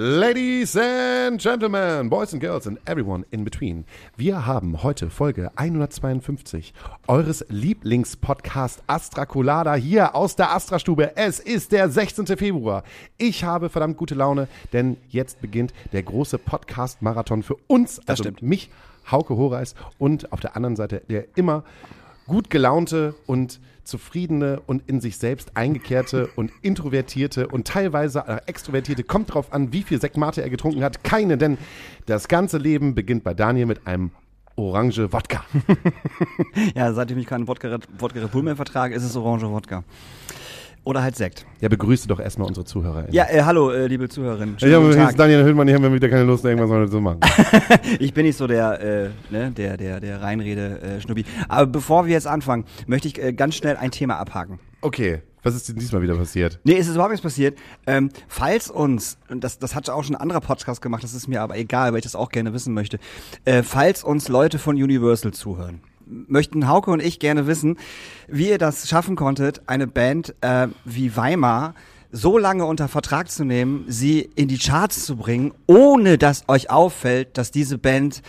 Ladies and Gentlemen, Boys and Girls and everyone in between. Wir haben heute Folge 152 eures Lieblingspodcast Astra Colada hier aus der Astra-Stube. Es ist der 16. Februar. Ich habe verdammt gute Laune, denn jetzt beginnt der große Podcast-Marathon für uns, also stimmt. mich, Hauke Horeis und auf der anderen Seite der immer gut gelaunte und zufriedene und in sich selbst eingekehrte und introvertierte und teilweise äh, extrovertierte, kommt drauf an, wie viel Sektmate er getrunken hat. Keine, denn das ganze Leben beginnt bei Daniel mit einem Orange Wodka. Ja, seitdem ich keinen Wodka, Wodka Red Bull mehr vertrage, ist es Orange Wodka. Oder halt Sekt. Ja, begrüße doch erstmal unsere Zuhörer. Ja, äh, hallo, äh, liebe Zuhörerinnen. ich habe Tag. Daniel Hüllmann, ich habe wieder keine Lust, irgendwas heute zu machen. Ich bin nicht so der, äh, ne, der, der, der Reinrede-Schnubbi. Aber bevor wir jetzt anfangen, möchte ich äh, ganz schnell ein Thema abhaken. Okay, was ist denn diesmal wieder passiert? Nee, es ist überhaupt nichts passiert. Ähm, falls uns, und das, das hat auch schon ein anderer Podcast gemacht, das ist mir aber egal, weil ich das auch gerne wissen möchte, äh, falls uns Leute von Universal zuhören, möchten Hauke und ich gerne wissen, wie ihr das schaffen konntet, eine Band äh, wie Weimar so lange unter Vertrag zu nehmen, sie in die Charts zu bringen, ohne dass euch auffällt, dass diese Band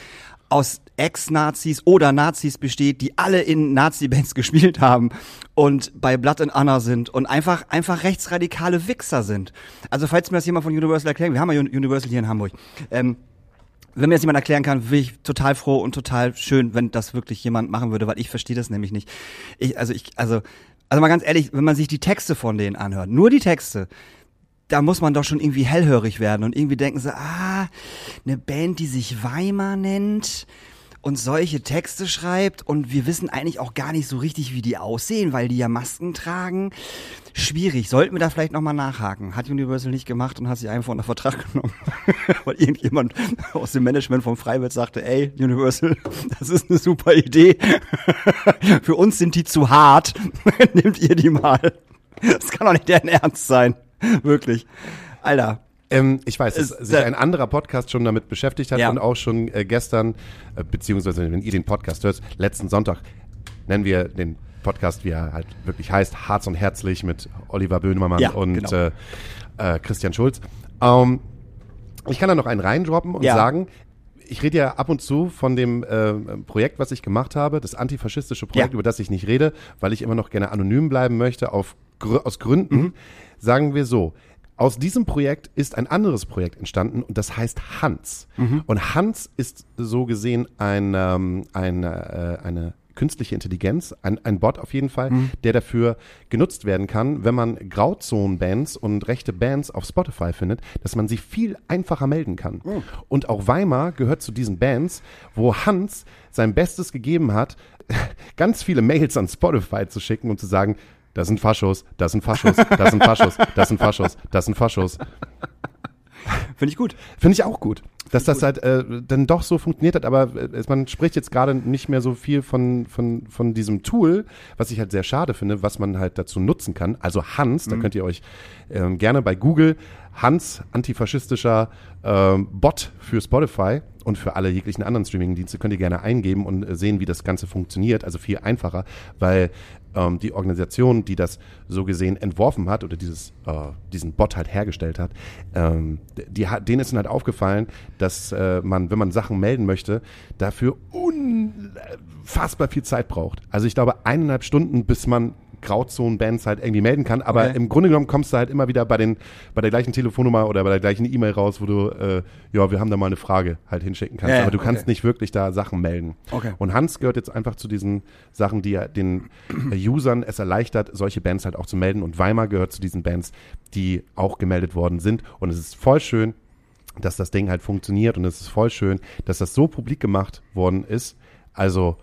aus Ex-Nazis oder Nazis besteht, die alle in Nazi-Bands gespielt haben und bei Blood and Honor sind und einfach, einfach rechtsradikale Wichser sind. Also falls mir das jemand von Universal erklären, wir haben ja Un- Universal hier in Hamburg, ähm, wenn mir das jemand erklären kann, bin ich total froh und total schön, wenn das wirklich jemand machen würde, weil ich verstehe das nämlich nicht. Ich, also ich, also, also mal ganz ehrlich, wenn man sich die Texte von denen anhört, nur die Texte, da muss man doch schon irgendwie hellhörig werden und irgendwie denken so, ah, eine Band, die sich Weimar nennt und solche Texte schreibt und wir wissen eigentlich auch gar nicht so richtig, wie die aussehen, weil die ja Masken tragen. Schwierig. Sollten wir da vielleicht nochmal nachhaken. Hat Universal nicht gemacht und hat sich einfach unter Vertrag genommen. weil irgendjemand aus dem Management vom Freiwild sagte, ey, Universal, das ist eine super Idee. Für uns sind die zu hart. Nehmt ihr die mal. Das kann doch nicht deren Ernst sein. Wirklich. Alter. Ähm, ich weiß, dass Es- sich ein anderer Podcast schon damit beschäftigt hat Ja. und auch schon äh, gestern, äh, beziehungsweise wenn ihr den Podcast hört, letzten Sonntag nennen wir den Podcast, wie er halt wirklich heißt, Harz und Herzlich mit Oliver Böhmermann Ja, und genau. äh, äh, Christian Schulz. Ähm, ich kann da noch einen reindroppen und Ja. sagen, ich rede ja ab und zu von dem äh, Projekt, was ich gemacht habe, das antifaschistische Projekt, Ja. über das ich nicht rede, weil ich immer noch gerne anonym bleiben möchte, auf, aus Gründen. Mhm. Sagen wir so, aus diesem Projekt ist ein anderes Projekt entstanden und das heißt Hans. Mhm. Und Hans ist so gesehen ein, ähm, eine, äh, eine künstliche Intelligenz, ein, ein Bot auf jeden Fall, Mhm. der dafür genutzt werden kann, wenn man Grauzonen-Bands und rechte Bands auf Spotify findet, dass man sie viel einfacher melden kann. Mhm. Und auch Weimar gehört zu diesen Bands, wo Hans sein Bestes gegeben hat, ganz viele Mails an Spotify zu schicken und zu sagen, das sind Faschos, das sind Faschos, das sind Faschos, das sind Faschos, das sind Faschos. Finde ich gut. Finde ich auch gut, dass das halt äh, dann doch so funktioniert hat. Aber äh, man spricht jetzt gerade nicht mehr so viel von, von, von diesem Tool, was ich halt sehr schade finde, was man halt dazu nutzen kann. Also Hans, da könnt ihr euch ähm, gerne bei Google Hans, antifaschistischer ähm, Bot für Spotify und für alle jeglichen anderen Streaming-Dienste könnt ihr gerne eingeben und äh, sehen, wie das Ganze funktioniert. Also viel einfacher, weil ähm, die Organisation, die das so gesehen entworfen hat oder dieses, äh, diesen Bot halt hergestellt hat, ähm, die, denen ist dann halt aufgefallen, dass äh, man, wenn man Sachen melden möchte, dafür unfassbar viel Zeit braucht. Also ich glaube eineinhalb Stunden, bis man Grauzonen-Bands halt irgendwie melden kann. Aber Okay. im Grunde genommen kommst du halt immer wieder bei, den, bei der gleichen Telefonnummer oder bei der gleichen E-Mail raus, wo du, äh, ja, wir haben da mal eine Frage halt hinschicken kannst. Ja, aber du kannst okay. nicht wirklich da Sachen melden. Okay. Und Hans gehört jetzt einfach zu diesen Sachen, die den äh, Usern es erleichtert, solche Bands halt auch zu melden. Und Weimar gehört zu diesen Bands, die auch gemeldet worden sind. Und es ist voll schön, dass das Ding halt funktioniert. Und es ist voll schön, dass das so publik gemacht worden ist. Also,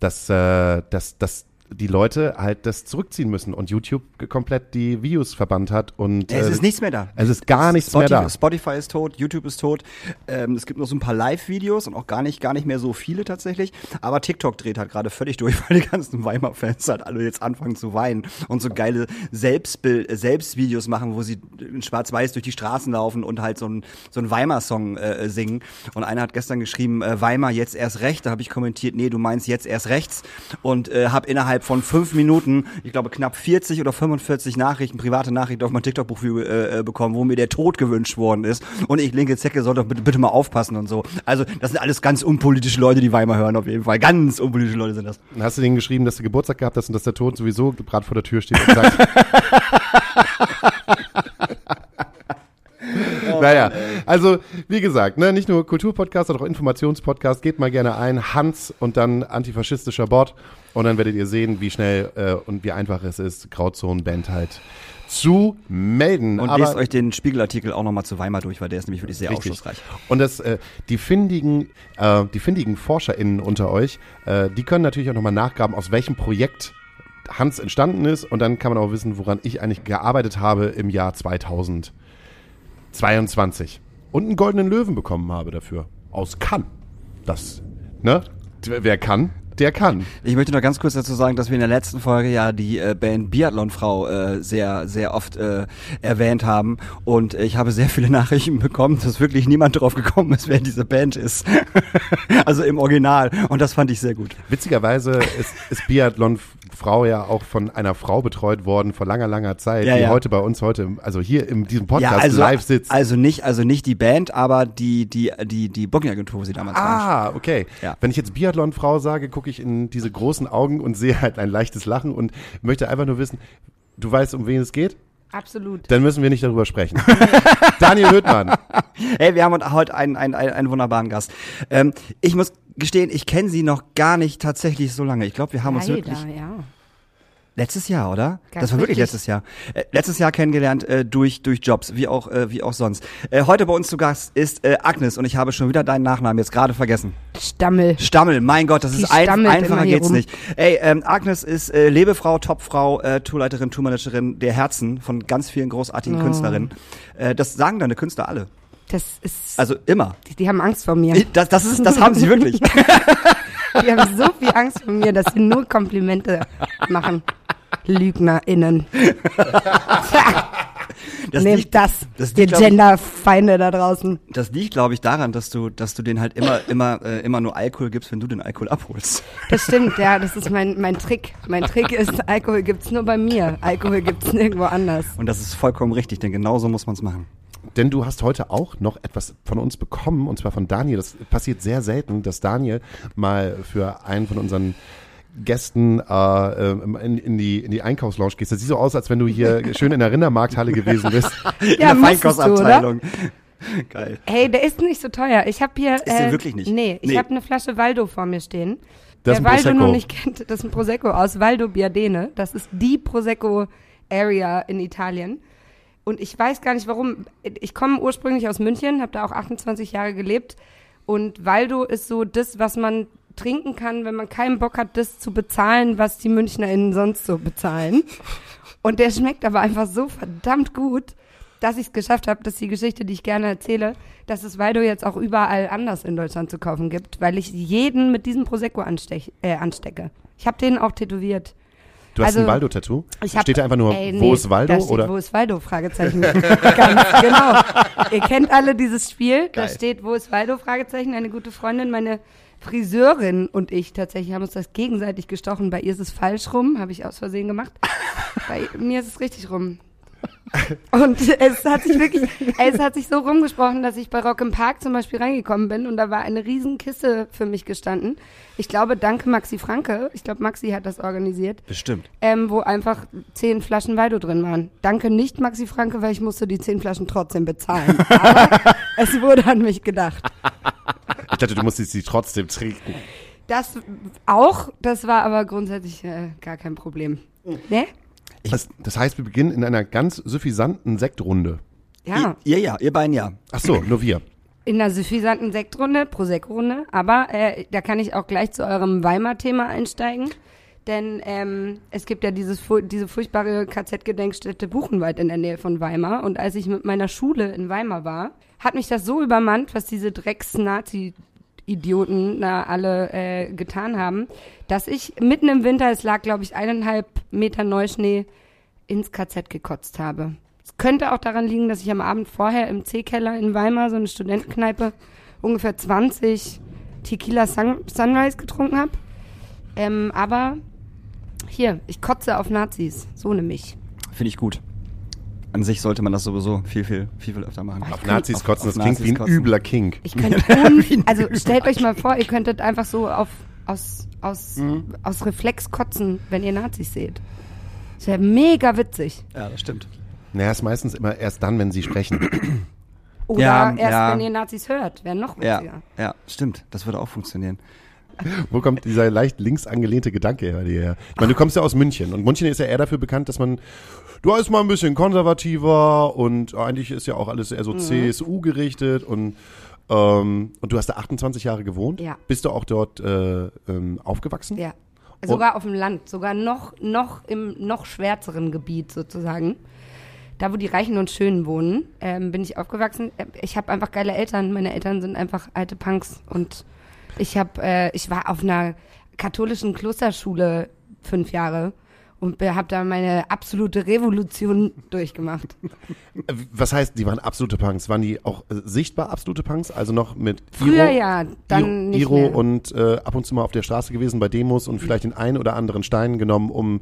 dass, äh, dass, dass die Leute halt das zurückziehen müssen und YouTube komplett die Videos verbannt hat und Es äh, ist nichts mehr da. es ist gar nichts mehr Spotify, da. Spotify ist tot, YouTube ist tot. Ähm, es gibt nur so ein paar Live-Videos und auch gar nicht, gar nicht mehr so viele tatsächlich. Aber TikTok dreht halt gerade völlig durch, weil die ganzen Weimar-Fans halt alle jetzt anfangen zu weinen und so geile Selbstbild, äh, Selbstvideos machen, wo sie in Schwarz-Weiß durch die Straßen laufen und halt so einen so einen Weimar-Song äh, singen. Und einer hat gestern geschrieben, äh, Weimar jetzt erst recht. Da habe ich kommentiert, nee, du meinst jetzt erst rechts. Und äh, habe innerhalb von fünf Minuten, ich glaube knapp 40 oder 45 Nachrichten, private Nachrichten auf mein TikTok-Profil äh, äh, bekommen, wo mir der Tod gewünscht worden ist. Und ich, linke Zecke, soll doch bitte, bitte mal aufpassen und so. Also das sind alles ganz unpolitische Leute, die Weimar hören auf jeden Fall. Ganz unpolitische Leute sind das. Hast du denen geschrieben, dass du Geburtstag gehabt hast und dass der Tod sowieso gerade vor der Tür steht und sagt. naja, also wie gesagt, ne, nicht nur Kulturpodcast, sondern auch Informationspodcast. Geht mal gerne ein, Hans und dann antifaschistischer Bot und dann werdet ihr sehen, wie schnell äh, und wie einfach es ist, Grauzonenband halt zu melden. Und Aber- lest euch den Spiegelartikel auch nochmal zu Weimar durch, weil der ist nämlich wirklich sehr Richtig. aufschlussreich. Und das, äh, die findigen, äh, die findigen ForscherInnen unter euch, äh, die können natürlich auch nochmal nachgraben, aus welchem Projekt Hans entstanden ist. Und dann kann man auch wissen, woran ich eigentlich gearbeitet habe im Jahr 2022. Und einen goldenen Löwen bekommen habe dafür. Aus Cannes. Das, ne? Wer kann, der kann. Ich möchte noch ganz kurz dazu sagen, dass wir in der letzten Folge ja die äh, Band Biathlon-Frau äh, sehr, sehr oft äh, erwähnt haben. Und äh, ich habe sehr viele Nachrichten bekommen, dass wirklich niemand drauf gekommen ist, wer diese Band ist. also im Original. Und das fand ich sehr gut. Witzigerweise ist, ist Biathlon-Frau ja auch von einer Frau betreut worden vor langer, langer Zeit, Ja, die ja. heute bei uns heute, also hier in diesem Podcast also, live sitzt. also nicht, also nicht die Band, aber die, die, die, die Booking-Agentur, wo sie damals waren. Ah, okay. Ja. Wenn ich jetzt Biathlon-Frau sage, gucke ich in diese großen Augen und sehe halt ein leichtes Lachen und möchte einfach nur wissen, du weißt, um wen es geht? Absolut. Dann müssen wir nicht darüber sprechen. Daniel Hüttmann. Hey, wir haben heute einen, einen, einen, wunderbaren Gast. Ähm, ich muss gestehen, ich kenne sie noch gar nicht tatsächlich so lange. Ich glaube, wir haben uns Leider, wirklich ja. Letztes Jahr, oder? Ganz das war wirklich letztes Jahr. Äh, letztes Jahr kennengelernt äh, durch durch Jobs, wie auch äh, wie auch sonst. Äh, heute bei uns zu Gast ist äh, Agnes und ich habe schon wieder deinen Nachnamen jetzt gerade vergessen. Stammel. Stammel, mein Gott, das Die ist ein, einfacher geht's rum. nicht. Ey, ähm, Agnes ist äh, Lebefrau, Topfrau, äh, Tourleiterin, Tourmanagerin der Herzen von ganz vielen großartigen Oh. Künstlerinnen. Äh, das sagen deine Künstler alle. Das ist. Also immer. die, die haben Angst vor mir. Das, das, ist, das haben sie wirklich. Die haben so viel Angst vor mir, dass sie nur Komplimente machen. LügnerInnen. Das Nehmt liegt, das, das ihr liegt, ich- Genderfeinde da draußen. das liegt, glaube ich, daran, dass du, dass du denen halt immer, immer, äh, immer nur Alkohol gibst, wenn du den Alkohol abholst. Das stimmt, ja, das ist mein, mein Trick. Mein Trick ist, Alkohol gibt's nur bei mir. Alkohol gibt's nirgendwo anders. Und das ist vollkommen richtig, denn genauso muss man es machen. Denn du hast heute auch noch etwas von uns bekommen, und zwar von Daniel. Das passiert sehr selten, dass Daniel mal für einen von unseren Gästen äh, ähm, in, in, die, in die Einkaufslounge gehst. Das sieht so aus, als wenn du hier schön in der Rindermarkthalle gewesen bist. In Ja, der musstest du, Feinkostabteilung. Geil. Hey, der ist nicht so teuer. Ich habe hier. Ist der wirklich nicht? Nee, ich Nee. habe eine Flasche Waldo vor mir stehen. Das ist Wer ein Waldo Prosecco. noch nicht kennt, das ist ein Prosecco aus Valdo Biadene. Das ist die Prosecco-Area in Italien. Und ich weiß gar nicht warum. Ich komme ursprünglich aus München, habe da auch 28 Jahre gelebt. Und Valdo ist so das, was man trinken kann, wenn man keinen Bock hat, das zu bezahlen, was die MünchnerInnen sonst so bezahlen. Und der schmeckt aber einfach so verdammt gut, dass ich es geschafft habe, dass die Geschichte, die ich gerne erzähle, dass es Valdo jetzt auch überall anders in Deutschland zu kaufen gibt, weil ich jeden mit diesem Prosecco anstech, äh, anstecke. Ich habe den auch tätowiert. Du hast Also, ein Waldo-Tattoo? Steht da einfach nur, ey, wo nee, ist Waldo? Da steht, oder? wo ist Waldo? Fragezeichen. Ganz genau. Ihr kennt alle dieses Spiel. Da Geil. steht, wo ist Waldo? Fragezeichen. Eine gute Freundin, meine Friseurin und ich tatsächlich haben uns das gegenseitig gestochen. Bei ihr ist es falsch rum, habe ich aus Versehen gemacht. Bei mir ist es richtig rum. Und es hat sich wirklich, es hat sich so rumgesprochen, dass ich bei Rock im Park zum Beispiel reingekommen bin und da war eine riesen Kiste für mich gestanden. Ich glaube, danke Maxi Franke. Ich glaube, Maxi hat das organisiert Bestimmt. ähm, wo einfach zehn Flaschen Weido drin waren. Danke nicht, Maxi Franke, weil ich musste die zehn Flaschen trotzdem bezahlen. Aber es wurde an mich gedacht. Ich dachte, du musstest sie trotzdem trinken. Das auch, das war aber grundsätzlich äh, gar kein Problem. Ne? Das, das heißt, wir beginnen in einer ganz suffisanten Sektrunde. Ja, Ihr ja, ihr beiden ja. Ach so, nur wir. in einer suffisanten Sektrunde, Prosecco-Runde. Aber äh, da kann ich auch gleich zu eurem Weimar-Thema einsteigen. denn ähm, es gibt ja dieses, diese furchtbare KZ-Gedenkstätte Buchenwald in der Nähe von Weimar. Und als ich mit meiner Schule in Weimar war, hat mich das so übermannt, was diese Drecks-Nazi-Idioten da alle äh, getan haben, dass ich mitten im Winter, es lag glaube ich eineinhalb Meter Neuschnee, ins KZ gekotzt habe. Es könnte auch daran liegen, dass ich am Abend vorher im C-Keller in Weimar, so eine Studentenkneipe, ungefähr 20 Tequila Sun Sunrise getrunken habe. Ähm, aber hier, ich kotze auf Nazis. So nämlich. Finde ich gut. An sich sollte man das sowieso viel, viel, viel, viel öfter machen. Auf Nazis Auf- kotzen, auf das klingt wie Nazis ein kotzen. übler Kink. Ich könnte un also stellt euch mal vor, ihr könntet einfach so auf aus aus Mhm. aus Reflex kotzen, wenn ihr Nazis seht. Das wäre mega witzig. Ja, das stimmt. Naja, ist meistens immer erst dann, wenn sie sprechen. Oder Ja, erst ja. wenn ihr Nazis hört, wäre noch Ja, witziger. ja, stimmt. Das würde auch funktionieren. Wo kommt dieser leicht links angelehnte Gedanke dir her? Ich meine, du kommst ja aus München und München ist ja eher dafür bekannt, dass man, du bist mal ein bisschen konservativer und eigentlich ist ja auch alles eher so Mhm. CSU gerichtet und ähm, und du hast da 28 Jahre gewohnt. Ja. Bist du auch dort äh, ähm, aufgewachsen? Ja. Sogar auf dem Land, sogar noch, noch im noch schwärzeren Gebiet sozusagen. Da, wo die Reichen und Schönen wohnen, ähm, bin ich aufgewachsen. Äh, Ich habe einfach geile Eltern. Meine Eltern sind einfach alte Punks. Und ich habe, äh, ich war auf einer katholischen Klosterschule fünf Jahre und habe da meine absolute Revolution durchgemacht. Was heißt, die waren absolute Punks? Waren die auch äh, sichtbar absolute Punks? Also noch mit Früher Iro, ja, dann Iro, nicht Iro und äh, ab und zu mal auf der Straße gewesen bei Demos und vielleicht den einen oder anderen Stein genommen, um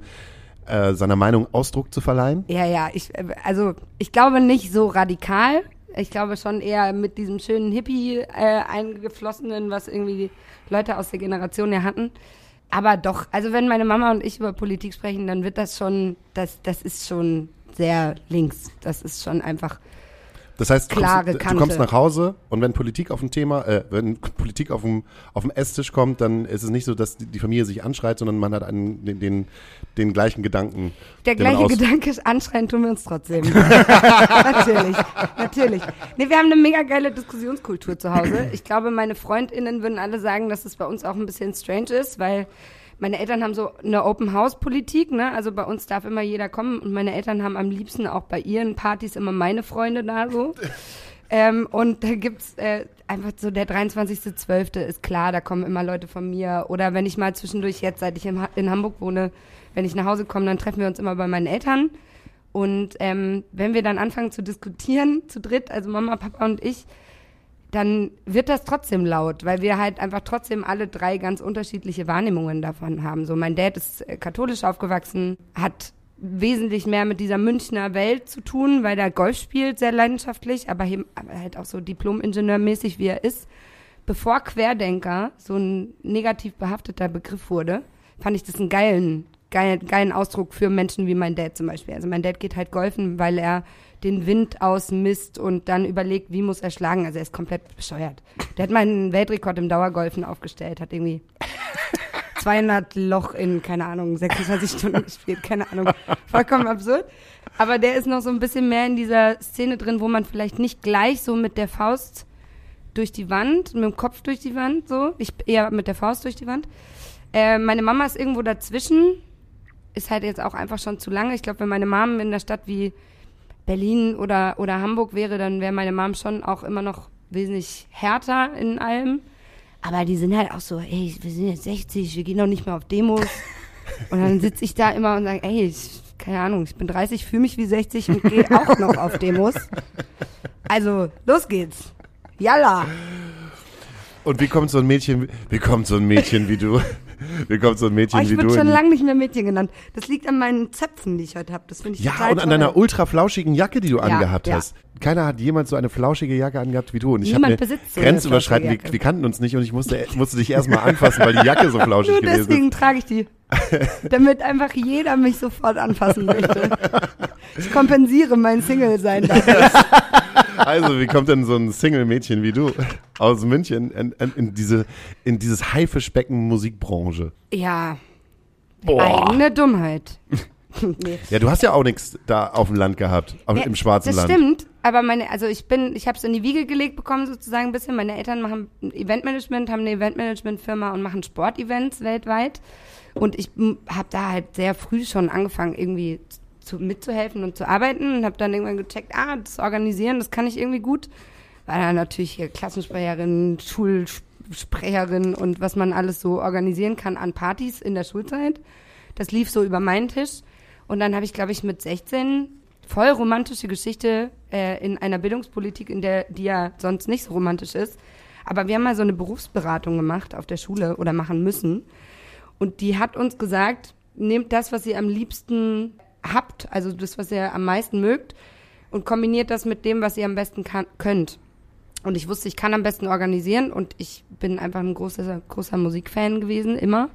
äh, seiner Meinung Ausdruck zu verleihen? Ja, ja, ich, äh, also ich glaube nicht so radikal. Ich glaube schon eher mit diesem schönen Hippie äh, eingeflossenen, was irgendwie Leute aus der Generation ja hatten. Aber doch, also wenn meine Mama und ich über Politik sprechen, dann wird das schon, das, das ist schon sehr links. Das ist schon einfach. Das heißt, du kommst, du kommst nach Hause und wenn Politik auf dem Thema, äh, wenn Politik auf dem, auf dem Esstisch kommt, dann ist es nicht so, dass die Familie sich anschreit, sondern man hat einen, den, den, den gleichen Gedanken. Der gleiche Gedanke ist, anschreien tun wir uns trotzdem. natürlich, natürlich. Nee, wir haben eine mega geile Diskussionskultur zu Hause. Ich glaube, meine FreundInnen würden alle sagen, dass es bei uns auch ein bisschen strange ist, weil meine Eltern haben so eine Open-House-Politik, ne? Also bei uns darf immer jeder kommen und meine Eltern haben am liebsten auch bei ihren Partys immer meine Freunde da so. Ähm, und da gibt's äh, einfach so der 23.12. ist klar, da kommen immer Leute von mir. Oder wenn ich mal zwischendurch jetzt, seit ich in, in Hamburg wohne, wenn ich nach Hause komme, dann treffen wir uns immer bei meinen Eltern. Und ähm, wenn wir dann anfangen zu diskutieren, zu dritt, also Mama, Papa und ich, dann wird das trotzdem laut, weil wir halt einfach trotzdem alle drei ganz unterschiedliche Wahrnehmungen davon haben. So, mein Dad ist äh, katholisch aufgewachsen, hat wesentlich mehr mit dieser Münchner Welt zu tun, weil er Golf spielt, sehr leidenschaftlich, aber halt auch so Diplom-Ingenieurmäßig, wie er ist. Bevor Querdenker so ein negativ behafteter Begriff wurde, fand ich das einen geilen, geilen, geilen Ausdruck für Menschen wie mein Dad zum Beispiel. Also mein Dad geht halt golfen, weil er den Wind ausmisst und dann überlegt, wie muss er schlagen. Also er ist komplett bescheuert. Der hat meinen Weltrekord im Dauergolfen aufgestellt, hat irgendwie 200 Loch in, keine Ahnung, 26 Stunden gespielt, keine Ahnung. Vollkommen absurd. Aber der ist noch so ein bisschen mehr in dieser Szene drin, wo man vielleicht nicht gleich so mit der Faust durch die Wand, mit dem Kopf durch die Wand, so. Ich eher mit der Faust durch die Wand. Äh, meine Mama ist irgendwo dazwischen. Ist halt jetzt auch einfach schon zu lange. Ich glaube, wenn meine Mom in der Stadt wie Berlin oder, oder Hamburg wäre, dann wäre meine Mom schon auch immer noch wesentlich härter in allem. Aber die sind halt auch so, ey, wir sind jetzt 60, wir gehen doch nicht mehr auf Demos. Und dann sitze ich da immer und sage, ey, ich, keine Ahnung, ich bin 30, fühle mich wie 60 und gehe auch noch auf Demos. Also, los geht's. Yalla. Und wie kommt so ein Mädchen, wie kommt so ein Mädchen wie du? Wie kommt so ein Mädchen Oh, ich wie bin du? schon in die- lange nicht mehr Mädchen genannt. Das liegt an meinen Zöpfen, die ich heute habe. Das finde ich ja, total und an toll. deiner ultra flauschigen Jacke, die du Ja, angehabt ja. hast. Keiner hat jemals so eine flauschige Jacke angehabt wie du. Und ich Niemand besitzt so eine grenzüberschreitend, wir, wir kannten uns nicht und ich musste, musste dich erstmal anfassen, weil die Jacke so flauschig Nur gewesen deswegen ist. trage ich die. Damit einfach jeder mich sofort anfassen möchte. Ich kompensiere mein Single-Sein. Also, wie kommt denn so ein Single-Mädchen wie du aus München in, in, in diese, in dieses Haifischbecken Musikbranche? Ja, Boah. eigene Dummheit. nee. Ja, du hast ja auch nichts da auf dem Land gehabt, auf, Ja, im schwarzen das Land. stimmt, aber meine, also ich bin, ich habe es in die Wiege gelegt bekommen sozusagen ein bisschen. Meine Eltern machen Eventmanagement, haben eine Eventmanagement-Firma und machen Sportevents weltweit. Und ich habe da halt sehr früh schon angefangen, irgendwie zu, mitzuhelfen und zu arbeiten und habe dann irgendwann gecheckt, ah, das Organisieren, das kann ich irgendwie gut. War dann natürlich hier Klassensprecherin, Schulsprecherin und was man alles so organisieren kann an Partys in der Schulzeit. Das lief so über meinen Tisch. Und dann habe ich, glaube ich, mit 16 voll romantische Geschichte äh, in einer Bildungspolitik, in der die ja sonst nicht so romantisch ist. Aber wir haben mal so eine Berufsberatung gemacht auf der Schule oder machen müssen. Und die hat uns gesagt, nehmt das, was ihr am liebsten habt, also das, was ihr am meisten mögt, und kombiniert das mit dem, was ihr am besten kann, könnt. Und ich wusste, ich kann am besten organisieren und ich bin einfach ein großer, großer Musikfan gewesen, immer.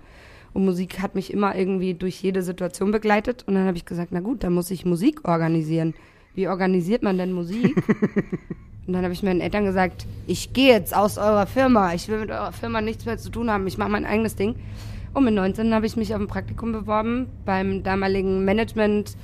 Und Musik hat mich immer irgendwie durch jede Situation begleitet. Und dann habe ich gesagt, na gut, dann muss ich Musik organisieren. Wie organisiert man denn Musik? und dann habe ich meinen Eltern gesagt, ich gehe jetzt aus eurer Firma. Ich will mit eurer Firma nichts mehr zu tun haben. Ich mache mein eigenes Ding. Und mit 19 habe ich mich auf ein Praktikum beworben beim damaligen Management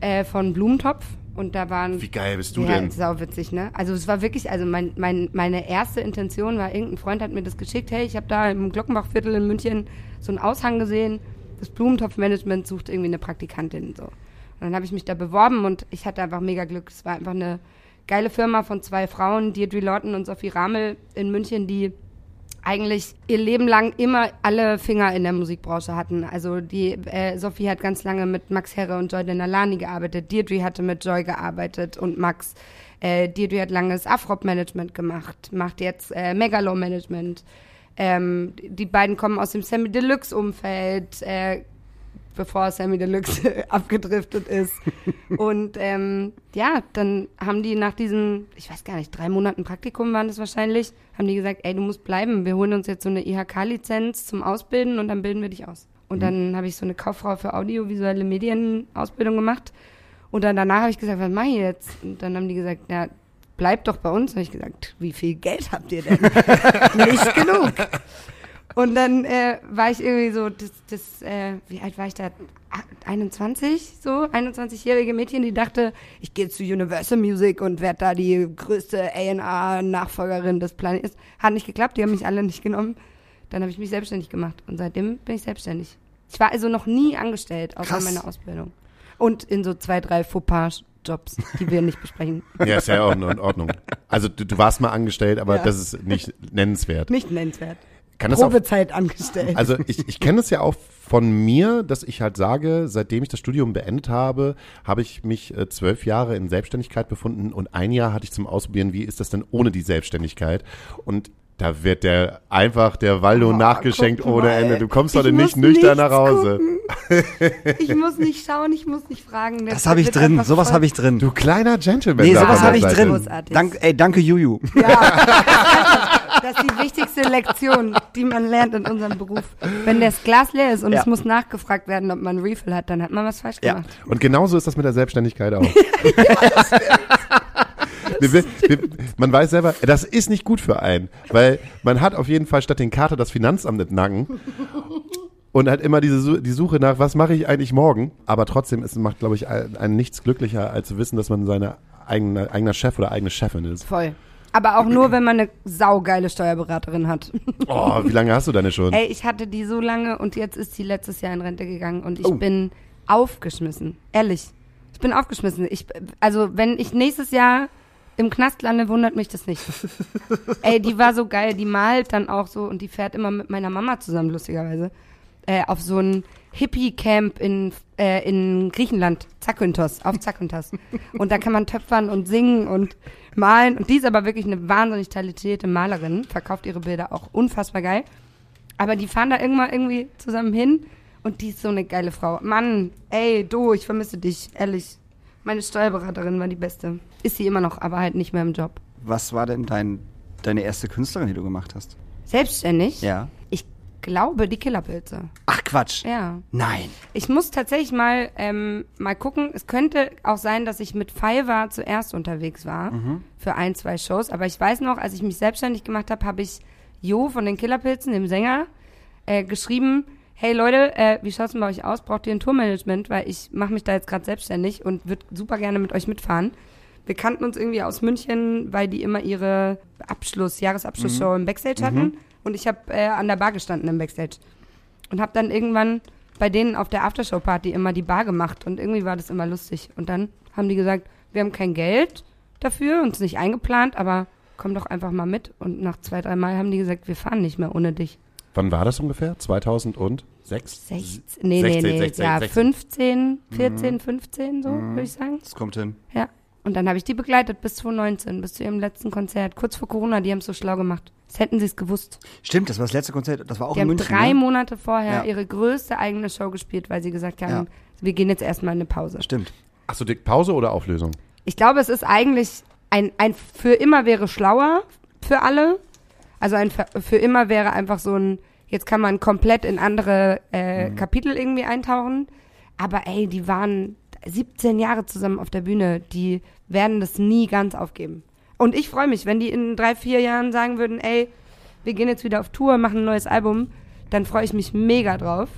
äh, von Blumentopf. Und da waren. Wie geil bist du ja, denn? Sau witzig, ne? Also es war wirklich, also mein, mein, meine erste Intention war, irgendein Freund hat mir das geschickt, hey, ich habe da im Glockenbachviertel in München so einen Aushang gesehen, das Blumentopfmanagement sucht irgendwie eine Praktikantin. So. Und dann habe ich mich da beworben und ich hatte einfach mega Glück. Es war einfach eine geile Firma von zwei Frauen, Deirdre Lawton und Sophie Ramel in München, die eigentlich ihr Leben lang immer alle Finger in der Musikbranche hatten. Also die äh, Sophie hat ganz lange mit Max Herre und Joy Denalani gearbeitet. Deirdre hatte mit Joy gearbeitet und Max. Äh, Deirdre hat langes Afrop-Management gemacht, macht jetzt äh, Megalo-Management. Ähm, die beiden kommen aus dem Sammy Deluxe-Umfeld, äh, bevor Sammy Deluxe abgedriftet ist. Und ähm, ja, dann haben die nach diesen, ich weiß gar nicht, drei Monaten Praktikum waren das wahrscheinlich, haben die gesagt, ey, du musst bleiben, wir holen uns jetzt so eine IHK-Lizenz zum Ausbilden und dann bilden wir dich aus. Und mhm. dann habe ich so eine Kauffrau für audiovisuelle Medien-Ausbildung gemacht. Und dann danach habe ich gesagt, was mache ich jetzt? Und dann haben die gesagt, ja, bleib doch bei uns. Habe ich gesagt, wie viel Geld habt ihr denn? Nicht genug. Und dann äh, war ich irgendwie so, das, das äh, wie alt war ich da? 21, so 21-jährige Mädchen, die dachte, ich gehe zu Universal Music und werde da die größte A&R-Nachfolgerin des Planeten. Hat nicht geklappt, die haben mich alle nicht genommen. Dann habe ich mich selbstständig gemacht und seitdem bin ich selbstständig. Ich war also noch nie angestellt, außer Krass. meiner Ausbildung. Und in so zwei, drei Fauxpas Jobs, die wir nicht besprechen. Ja, ist ja auch in Ordnung. Also du, du warst mal angestellt, aber ja. das ist nicht nennenswert. Nicht nennenswert. Kann Probezeit auch, angestellt. Also ich, ich kenne es ja auch von mir, dass ich halt sage, seitdem ich das Studium beendet habe, habe ich mich äh, zwölf Jahre in Selbstständigkeit befunden und ein Jahr hatte ich zum Ausprobieren, wie ist das denn ohne die Selbstständigkeit? Und da wird der einfach der Waldo oh, nachgeschenkt ohne Ende. Du kommst heute nicht nüchtern nach Hause. ich muss nicht schauen, ich muss nicht fragen. Das, das habe ich drin, sowas habe ich drin. Du kleiner Gentleman. Nee, sowas habe ich drin. Dank, ey, danke Juju. Ja. Das ist die wichtigste Lektion, die man lernt in unserem Beruf. Wenn das Glas leer ist und ja. es muss nachgefragt werden, ob man einen Refill hat, dann hat man was falsch gemacht. Ja. Und genauso ist das mit der Selbstständigkeit auch. wir, wir, man weiß selber, das ist nicht gut für einen, weil man hat auf jeden Fall statt den Kater das Finanzamt im Nacken und halt immer diese die Suche nach, was mache ich eigentlich morgen? Aber trotzdem ist, macht, glaube ich, einen nichts glücklicher, als zu wissen, dass man seine eigene, eigener Chef oder eigene Chefin ist. Voll. Aber auch nur, wenn man eine saugeile Steuerberaterin hat. Oh, wie lange hast du deine schon? Ey, ich hatte die so lange und jetzt ist sie letztes Jahr in Rente gegangen und ich oh. bin aufgeschmissen. Ehrlich. Ich bin aufgeschmissen. Ich, also, wenn ich nächstes Jahr im Knast lande, wundert mich das nicht. Ey, die war so geil. Die malt dann auch so und die fährt immer mit meiner Mama zusammen, lustigerweise, äh, auf so ein Hippie-Camp in, äh, in Griechenland, Zakynthos, auf Zakynthos. und da kann man töpfern und singen und malen. Und die ist aber wirklich eine wahnsinnig talentierte Malerin, verkauft ihre Bilder auch unfassbar geil. Aber die fahren da irgendwann irgendwie zusammen hin und die ist so eine geile Frau. Mann, ey, du, ich vermisse dich, ehrlich. Meine Steuerberaterin war die beste. Ist sie immer noch, aber halt nicht mehr im Job. Was war denn dein, deine erste Künstlerin, die du gemacht hast? Selbstständig? Ja. Ich glaube, die Killerpilze. Ach Quatsch. Ja. Nein. Ich muss tatsächlich mal, ähm, mal gucken. Es könnte auch sein, dass ich mit Fiverr zuerst unterwegs war mhm. für ein, zwei Shows. Aber ich weiß noch, als ich mich selbstständig gemacht habe, habe ich Jo von den Killerpilzen, dem Sänger, äh, geschrieben, hey Leute, äh, wie schaut's denn bei euch aus? Braucht ihr ein Tourmanagement? Weil ich mache mich da jetzt gerade selbstständig und würde super gerne mit euch mitfahren. Wir kannten uns irgendwie aus München, weil die immer ihre Abschluss, Jahresabschlussshow im Backstage hatten. Und ich habe äh, an der Bar gestanden im Backstage. Und habe dann irgendwann bei denen auf der Aftershow-Party immer die Bar gemacht. Und irgendwie war das immer lustig. Und dann haben die gesagt, wir haben kein Geld dafür, uns nicht eingeplant, aber komm doch einfach mal mit. Und nach zwei, drei Mal haben die gesagt, wir fahren nicht mehr ohne dich. Wann war das ungefähr? 2006? 16, nee, 16, nee, nee, 16, ja, 16. 15, 14, 15, so würde ich sagen. Das kommt hin. Ja. Und dann habe ich die begleitet bis 2019, bis zu ihrem letzten Konzert. Kurz vor Corona, die haben es so schlau gemacht. Das hätten sie es gewusst. Stimmt, das war das letzte Konzert, das war auch Die in haben München. drei ne? Monate vorher Ja. ihre größte eigene Show gespielt, weil sie gesagt haben, Ja. wir gehen jetzt erstmal in eine Pause. Stimmt. Achso, Dick, Pause oder Auflösung? Ich glaube, es ist eigentlich ein, ein für immer wäre schlauer für alle. Also ein für, für immer wäre einfach so ein, jetzt kann man komplett in andere äh, Kapitel irgendwie eintauchen. Aber ey, die waren 17 Jahre zusammen auf der Bühne. Die werden das nie ganz aufgeben. Und ich freue mich, wenn die in drei, vier Jahren sagen würden, ey, wir gehen jetzt wieder auf Tour, machen ein neues Album, dann freue ich mich mega drauf.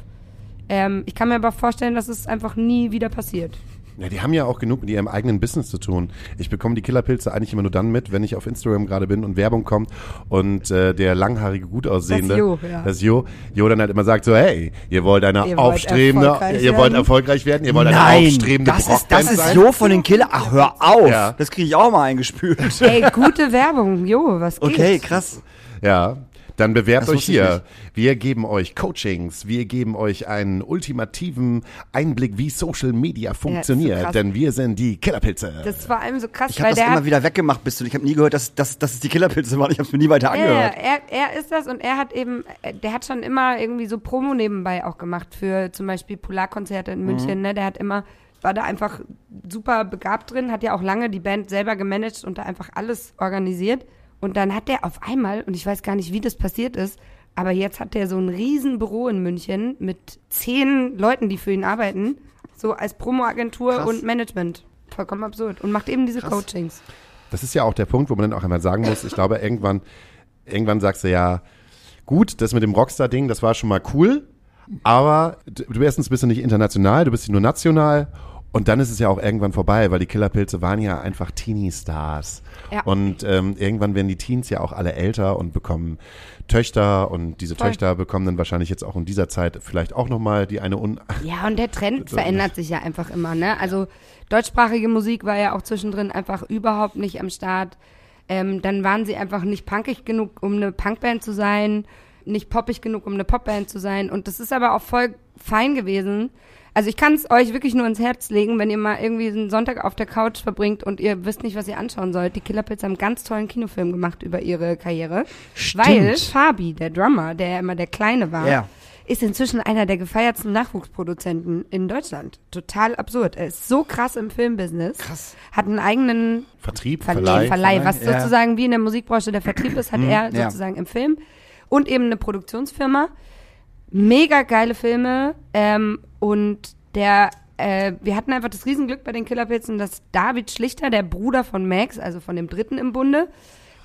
Ähm, ich kann mir aber vorstellen, dass es einfach nie wieder passiert. Ja, die haben ja auch genug mit ihrem eigenen Business zu tun. Ich bekomme die Killerpilze eigentlich immer nur dann mit, wenn ich auf Instagram gerade bin und Werbung kommt und äh, der langhaarige, gut aussehende, Das Jo, ja. das Jo, Jo dann halt immer sagt so, hey, ihr wollt eine Ihr wollt aufstrebende, erfolgreich ihr wollt erfolgreich werden, ihr wollt eine Nein, aufstrebende das ist, das ist sein. Jo von den Killer. Ach, hör auf. Ja. Das kriege ich auch mal eingespült. Ey, gute Werbung, jo, was geht? Okay, krass. Ja, dann bewerbt Das euch hier. Wir geben euch Coachings, wir geben euch einen ultimativen Einblick, wie Social Media funktioniert, krass. denn wir sind die Killerpilze. Das vor allem so krass, Ich habe weil das der immer wieder weggemacht bis zu. Ich habe nie gehört, dass, dass, dass es die Killerpilze waren. Ich habe es mir nie weiter ja, ja, angehört. er, er ist das und er hat eben, der hat schon immer irgendwie so Promo nebenbei auch gemacht für zum Beispiel Polarkonzerte in München, Mhm. ne? Der hat immer, war da einfach super begabt drin, hat ja auch lange die Band selber gemanagt und da einfach alles organisiert. Und dann hat der auf einmal, und ich weiß gar nicht, wie das passiert ist, aber jetzt hat der so ein riesen Büro in München mit zehn Leuten, die für ihn arbeiten, so als Promoagentur Krass. und Management. Vollkommen absurd. Und macht eben diese Coachings. Das ist ja auch der Punkt, wo man dann auch einmal sagen muss, ich glaube, irgendwann, irgendwann sagst du ja, gut, das mit dem Rockstar-Ding, das war schon mal cool, aber du, du erstens bist du nicht international, du bist nur national und dann ist es ja auch irgendwann vorbei, weil die Killerpilze waren ja einfach Teenie-Stars. Ja. Und ähm, irgendwann werden die Teens ja auch alle älter und bekommen Töchter und diese Voll. Töchter bekommen dann wahrscheinlich jetzt auch in dieser Zeit vielleicht auch nochmal die eine un Ja, und der Trend verändert sich ja einfach immer, ne? Also deutschsprachige Musik war ja auch zwischendrin einfach überhaupt nicht am Start. Ähm, dann waren sie einfach nicht punkig genug, um eine Punkband zu sein, nicht poppig genug, um eine Popband zu sein. Und das ist aber auch voll fein gewesen. Also ich kann es euch wirklich nur ins Herz legen, wenn ihr mal irgendwie einen Sonntag auf der Couch verbringt und ihr wisst nicht, was ihr anschauen sollt. Die Killerpills haben einen ganz tollen Kinofilm gemacht über ihre Karriere. Weil Fabi, der Drummer, der ja immer der Kleine war, Ja. ist inzwischen einer der gefeiertsten Nachwuchsproduzenten in Deutschland. Total absurd. Er ist so krass im Filmbusiness. Krass. Hat einen eigenen Vertrieb, Ver Verleih. nee, Verleih, was Ja. sozusagen wie in der Musikbranche der Vertrieb ist, hat er ja. sozusagen im Film. Und eben eine Produktionsfirma. Mega geile Filme. Ähm, und der, äh, wir hatten einfach das Riesenglück bei den Killerpilzen, dass David Schlichter, der Bruder von Max, also von dem Dritten im Bunde,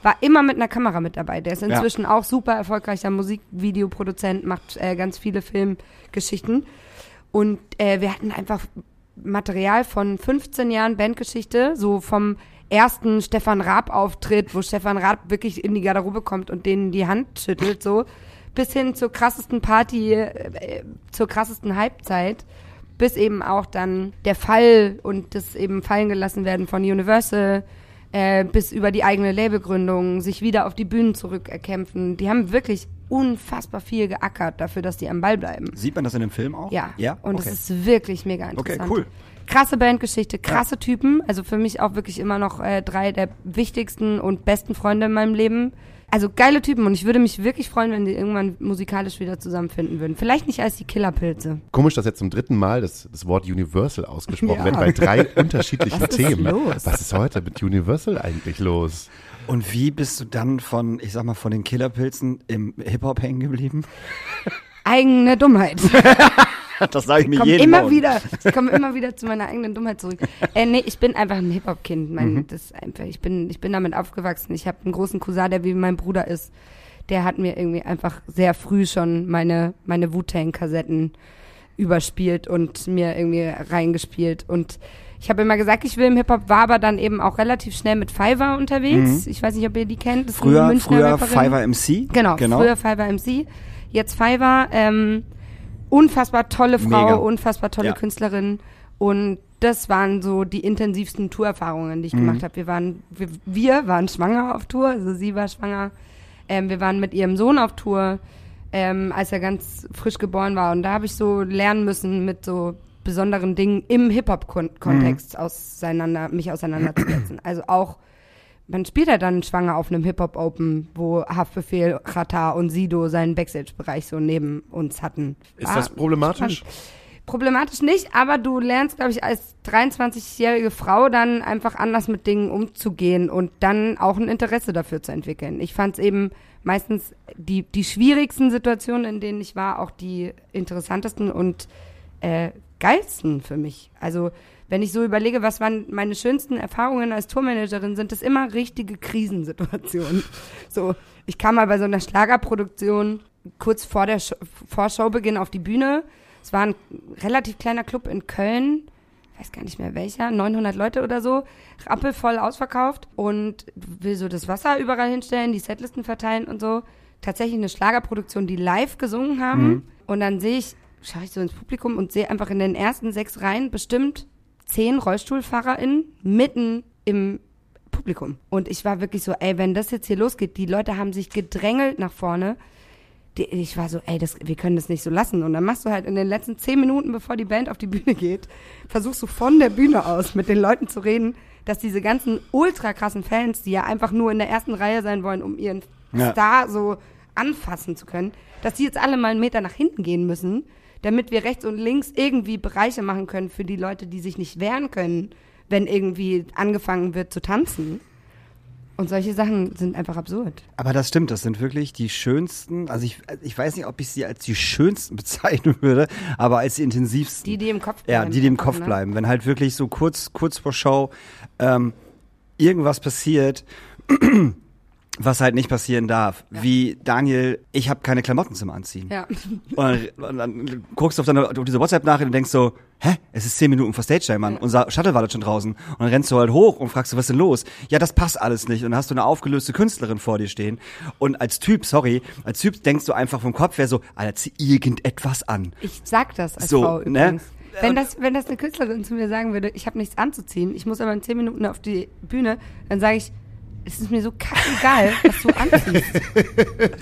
war immer mit einer Kamera mit dabei. Der ist Ja. inzwischen auch super erfolgreicher Musikvideoproduzent, macht äh, ganz viele Filmgeschichten. Und äh, wir hatten einfach Material von 15 Jahren Bandgeschichte, so vom ersten Stefan Raab-Auftritt, wo Stefan Raab wirklich in die Garderobe kommt und denen die Hand schüttelt, so, bis hin zur krassesten Party, äh, zur krassesten Halbzeit, bis eben auch dann der Fall und das eben fallen gelassen werden von Universal, äh, bis über die eigene Labelgründung, sich wieder auf die Bühnen zurückerkämpfen. Die haben wirklich unfassbar viel geackert dafür, dass die am Ball bleiben. Sieht man das in dem Film auch? Ja. Ja? Und okay. es ist wirklich mega Okay, interessant. cool. Krasse Bandgeschichte, krasse Typen. Also für mich auch wirklich immer noch äh, drei der wichtigsten und besten Freunde in meinem Leben. Also geile Typen und ich würde mich wirklich freuen, wenn die irgendwann musikalisch wieder zusammenfinden würden. Vielleicht nicht als die Killerpilze. Komisch, dass jetzt zum dritten Mal das, das Wort Universal ausgesprochen Ja. wird bei drei unterschiedlichen Was ist Themen. los? Was ist heute mit Universal eigentlich los? Und wie bist du dann von, ich sag mal, von den Killerpilzen im Hip-Hop hängen geblieben? Eigene Dummheit. Das sage ich mir komme jeden immer Morgen. wieder, ich komme immer wieder zu meiner eigenen Dummheit zurück. Äh, nee, ich bin einfach ein Hip-Hop-Kind. Mhm. das ist einfach, ich bin, ich bin damit aufgewachsen. Ich habe einen großen Cousin, der wie mein Bruder ist. Der hat mir irgendwie einfach sehr früh schon meine, meine Wu-Tang-Kassetten überspielt und mir irgendwie reingespielt. Und ich habe immer gesagt, ich will im Hip-Hop, war aber dann eben auch relativ schnell mit Fiverr unterwegs. Ich weiß nicht, ob ihr die kennt. Das Früher, früher Rapperin. Fiverr MC. Genau, genau. früher Fiverr MC, jetzt Fiverr. Ähm, unfassbar tolle Frau, Mega. unfassbar tolle Ja. Künstlerin. Und das waren so die intensivsten Tourerfahrungen, Mhm. die ich gemacht habe. Wir waren, wir, wir waren schwanger auf Tour, also sie war schwanger. Ähm, wir waren mit ihrem Sohn auf Tour, ähm, als er ganz frisch geboren war. Und da habe ich so lernen müssen, mit so besonderen Dingen im Hip-Hop-Kontext Mhm. auseinander, mich auseinanderzusetzen. Also auch man spielt ja dann schwanger auf einem Hip-Hop-Open, wo Haftbefehl, Chata und Sido seinen Backstage-Bereich so neben uns hatten. Ist War das problematisch? spannend. Problematisch nicht, aber du lernst, glaube ich, als 23-jährige Frau dann einfach anders mit Dingen umzugehen und dann auch ein Interesse dafür zu entwickeln. Ich fand es eben meistens die, die schwierigsten Situationen, in denen ich war, auch die interessantesten und äh, geilsten für mich. Also wenn ich so überlege, was waren meine schönsten Erfahrungen als Tourmanagerin, sind es immer richtige Krisensituationen. So, ich kam mal bei so einer Schlagerproduktion kurz vor der Sh vor Showbeginn auf die Bühne. Es war ein relativ kleiner Club in Köln, ich weiß gar nicht mehr welcher, 900 Leute oder so, rappelvoll ausverkauft und will so das Wasser überall hinstellen, die Setlisten verteilen und so. Tatsächlich eine Schlagerproduktion, die live gesungen haben. Und dann sehe ich, schaue ich so ins Publikum und sehe einfach in den ersten sechs Reihen bestimmt zehn RollstuhlfahrerInnen mitten im Publikum. Und ich war wirklich so, ey, wenn das jetzt hier losgeht, die Leute haben sich gedrängelt nach vorne. Die, ich war so, ey, das, wir können das nicht so lassen. Und dann machst du halt in den letzten zehn Minuten, bevor die Band auf die Bühne geht, versuchst du von der Bühne aus mit den Leuten zu reden, dass diese ganzen ultra krassen Fans, die ja einfach nur in der ersten Reihe sein wollen, um ihren Ja. Star so anfassen zu können, dass die jetzt alle mal einen Meter nach hinten gehen müssen, damit wir rechts und links irgendwie Bereiche machen können für die Leute, die sich nicht wehren können, wenn irgendwie angefangen wird zu tanzen. Und solche Sachen sind einfach absurd. Aber das stimmt, das sind wirklich die schönsten, also ich, ich weiß nicht, ob ich sie als die schönsten bezeichnen würde, aber als die intensivsten. Die, die im Kopf Ja, bleiben. die, die im Kopf ne? bleiben. Wenn halt wirklich so kurz, kurz vor Show ähm, irgendwas passiert, was halt nicht passieren darf. Wie Daniel, ich habe keine Klamotten zum Anziehen. Ja. Und dann, und dann guckst du auf, deine, auf diese WhatsApp-Nachricht und denkst so, hä, es ist zehn Minuten vor Stage Time, Mann. Ja. Unser Shuttle wartet schon draußen. Und dann rennst du halt hoch und fragst du, was ist denn los? Ja, das passt alles nicht. Und dann hast du eine aufgelöste Künstlerin vor dir stehen. Und als Typ, sorry, als Typ denkst du einfach vom Kopf her so, Alter, zieh irgendetwas an. Ich sag das als So, Frau ne? übrigens. Wenn das, wenn das eine Künstlerin zu mir sagen würde, ich habe nichts anzuziehen, ich muss aber in zehn Minuten auf die Bühne, dann sage ich, es ist mir so kackegal, was du anziehst.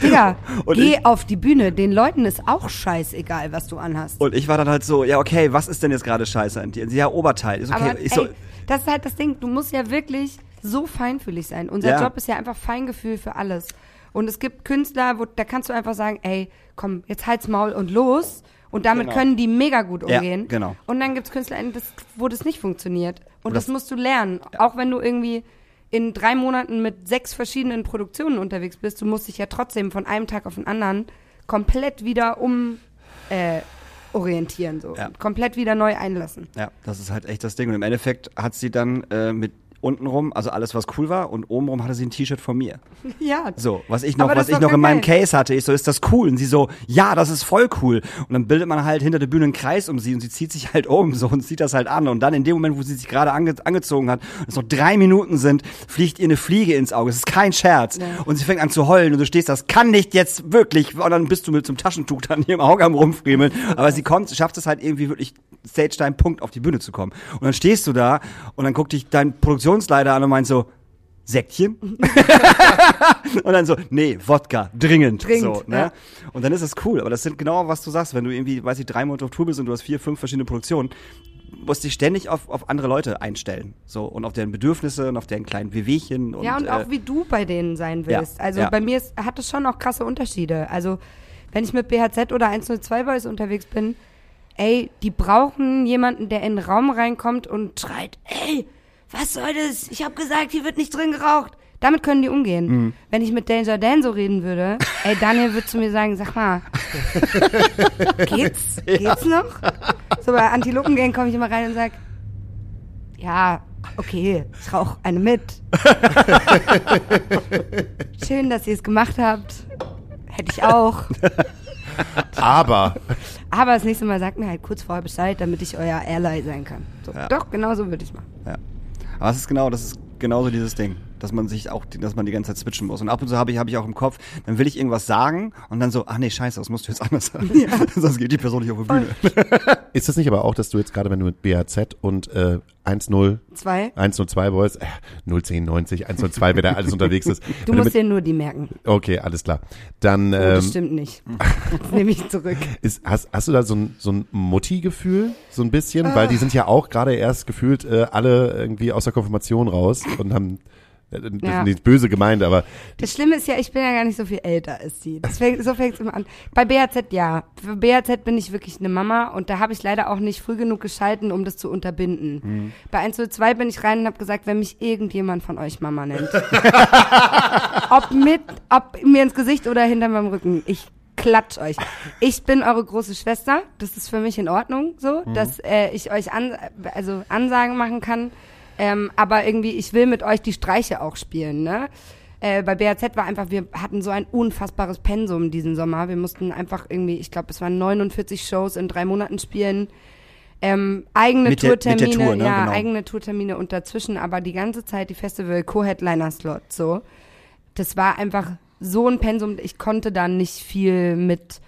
Digga, Und geh ich- auf die Bühne. Den Leuten ist auch scheißegal, was du anhast. Und ich war dann halt so, ja, okay, was ist denn jetzt gerade scheiße an dir? Ja, Oberteil. Ist okay. Aber ich so, ey, das ist halt das Ding, du musst ja wirklich so feinfühlig sein. Unser Ja. Job ist ja einfach Feingefühl für alles. Und es gibt Künstler, wo, da kannst du einfach sagen, ey, komm, jetzt halt's Maul und los. Und damit Genau. können die mega gut Ja, umgehen. genau. Und dann gibt's Künstler, das, wo das nicht funktioniert. Und Und das, das- musst du lernen. Auch wenn du irgendwie in drei Monaten mit sechs verschiedenen Produktionen unterwegs bist, du musst dich ja trotzdem von einem Tag auf den anderen komplett wieder um äh, orientieren, so. Ja. Komplett wieder neu einlassen. Ja, das ist halt echt das Ding. Und im Endeffekt hat sie dann äh, mit untenrum, also alles, was cool war, und obenrum hatte sie ein T-Shirt von mir. Ja. So, was ich noch, was ich noch in meinem. Case hatte, ich so, ist das cool? Und sie so, ja, das ist voll cool. Und dann bildet man halt hinter der Bühne einen Kreis um sie und sie zieht sich halt um so und zieht das halt an. Und dann in dem Moment, wo sie sich gerade ange angezogen hat, und es noch drei Minuten sind, fliegt ihr eine Fliege ins Auge. Es ist kein Scherz. Ja. Und sie fängt an zu heulen und du stehst, das kann nicht jetzt wirklich. Und dann bist du mit einem Taschentuch dann hier im Auge am rumfriemeln. Aber sie kommt, schafft es halt irgendwie wirklich Stage Time Punkt auf die Bühne zu kommen. Und dann stehst du da und dann guckt dich dein Produktionsleiter an und meint so, Säckchen? und dann so, nee, Wodka, dringend. Dringend, so, ne? ja. Und dann ist es cool. Aber das sind genau, was du sagst. Wenn du irgendwie, weiß ich, drei Monate auf Tour bist und du hast vier, fünf verschiedene Produktionen, musst dich ständig auf, auf andere Leute einstellen. So, und auf deren Bedürfnisse und auf deren kleinen Wehwehchen. Und, ja, und äh, auch wie du bei denen sein willst. ja, also ja. bei mir ist, hat es schon auch krasse Unterschiede. Also wenn ich mit BHZ oder 102 Boys unterwegs bin, ey, die brauchen jemanden, der in den Raum reinkommt und schreit, ey, was soll das? Ich habe gesagt, hier wird nicht drin geraucht. Damit können die umgehen. Mhm. Wenn ich mit Danger Dan so reden würde, ey, Daniel würde zu mir sagen, sag mal, geht's? Geht's noch? So bei Antilopen Gang komme ich immer rein und sag, ja, okay, ich rauche eine mit. Schön, dass ihr es gemacht habt. Hätte ich auch. Aber Aber das nächste Mal sagt mir halt kurz vorher Bescheid, damit ich euer Ally sein kann. So, Ja. Doch, genau so würde ich machen. Aber es ist genau, das ist genauso dieses Ding, dass man sich auch, dass man die ganze Zeit switchen muss. Und ab und zu habe ich, habe ich auch im Kopf, dann will ich irgendwas sagen und dann so, ach nee, scheiße, das musst du jetzt anders sagen. Sonst geht die Person nicht auf die Bühne. ist das nicht aber auch, dass du jetzt gerade, wenn du mit BAZ und äh, 1-0, Zwei. 102 Boys, äh, 01090, 102, wer da alles unterwegs ist. Du wenn musst mit, dir nur die merken. Okay, alles klar. Dann Oh, das ähm, stimmt nicht. Das nehme ich zurück. ist, hast, hast du da so ein, so ein Mutti-Gefühl, so ein bisschen? Ah. Weil die sind ja auch gerade erst gefühlt äh, alle irgendwie aus der Konfirmation raus und haben das Ja. ist nicht böse gemeint, aber Das Schlimme ist ja, ich bin ja gar nicht so viel älter als sie. Fängt, so fängt es immer an. Bei BAZ ja. Für BAZ bin ich wirklich eine Mama und da habe ich leider auch nicht früh genug geschalten, um das zu unterbinden. Mhm. Bei 102 bin ich rein und habe gesagt, wenn mich irgendjemand von euch Mama nennt. ob mit, ob mir ins Gesicht oder hinter meinem Rücken. Ich klatsch euch. Ich bin eure große Schwester. Das ist für mich in Ordnung so, dass äh, ich euch an, also Ansagen machen kann. Ähm, aber irgendwie, ich will mit euch die Streiche auch spielen, ne? Äh, bei BAZ war einfach, wir hatten so ein unfassbares Pensum diesen Sommer. Wir mussten einfach irgendwie, ich glaube, es waren 49 Shows in drei Monaten spielen. Ähm, eigene Mit der- mit der Tourtermine, Tour, ne? ja, Genau. eigene Tourtermine und dazwischen, aber die ganze Zeit die Festival Co-Headliner-Slot, so. Das war einfach so ein Pensum, ich konnte da nicht viel mit,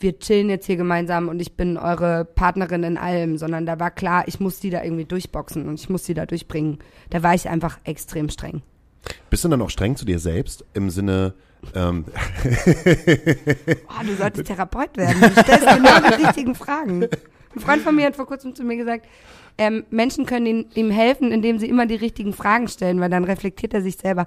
wir chillen jetzt hier gemeinsam und ich bin eure Partnerin in allem, sondern da war klar, ich muss die da irgendwie durchboxen und ich muss die da durchbringen. Da war ich einfach extrem streng. bist du dann auch streng zu dir selbst im Sinne, ähm, Oh, du solltest Therapeut werden. Du stellst genau die richtigen Fragen. Ein Freund von mir hat vor kurzem zu mir gesagt, ähm, Menschen können ihm, ihm helfen, indem sie immer die richtigen Fragen stellen, weil dann reflektiert er sich selber.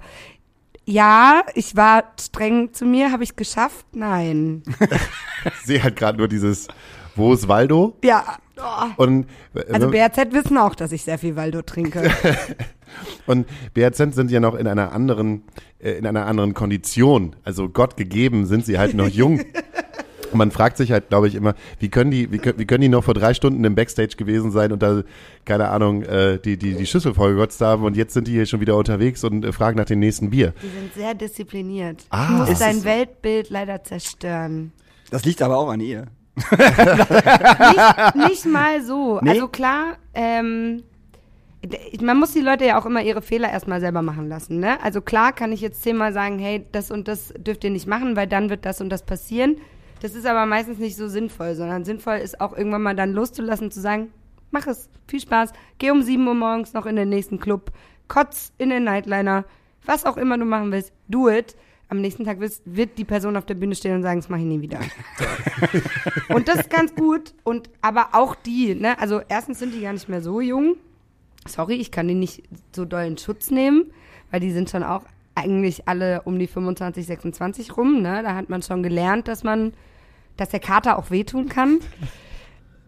Ja, ich war streng zu mir, habe ich geschafft? Nein. ich sehe halt gerade nur dieses, wo ist Waldo? Ja. Oh. Und, äh, Also BRZ wissen auch, dass ich sehr viel Waldo trinke. und BRZ sind ja noch in einer anderen, äh, in einer anderen Kondition. Also Gott gegeben sind sie halt noch jung. Und man fragt sich halt, glaube ich, immer, wie können die, wie können, wie können die noch vor drei Stunden im Backstage gewesen sein und da, keine Ahnung, äh, die, die, die Schüssel vollgekotzt haben und jetzt sind die hier schon wieder unterwegs und äh, fragen nach dem nächsten Bier. Die sind sehr diszipliniert. Ah. du musst Ist dein es- Weltbild leider zerstören. Das liegt aber auch an ihr. nicht, nicht mal so. Nee? Also klar, ähm, man muss die Leute ja auch immer ihre Fehler erstmal selber machen lassen. Ne? Also klar kann ich jetzt zehnmal sagen, hey, das und das dürft ihr nicht machen, weil dann wird das und das passieren. Das ist aber meistens nicht so sinnvoll, sondern sinnvoll ist auch irgendwann mal dann loszulassen, zu sagen, mach es, viel Spaß, geh um 7 Uhr morgens noch in den nächsten Club, kotz in den Nightliner, was auch immer du machen willst, do it. Am nächsten Tag wirst- wird die Person auf der Bühne stehen und sagen, das mache ich nie wieder. Und das ist ganz gut. Und aber auch die, ne, also erstens sind die gar nicht mehr so jung. Sorry, ich kann die nicht so doll in Schutz nehmen, weil die sind schon auch eigentlich alle um die 25, 26 rum, ne? Da hat man schon gelernt, dass man, dass der Kater auch wehtun kann.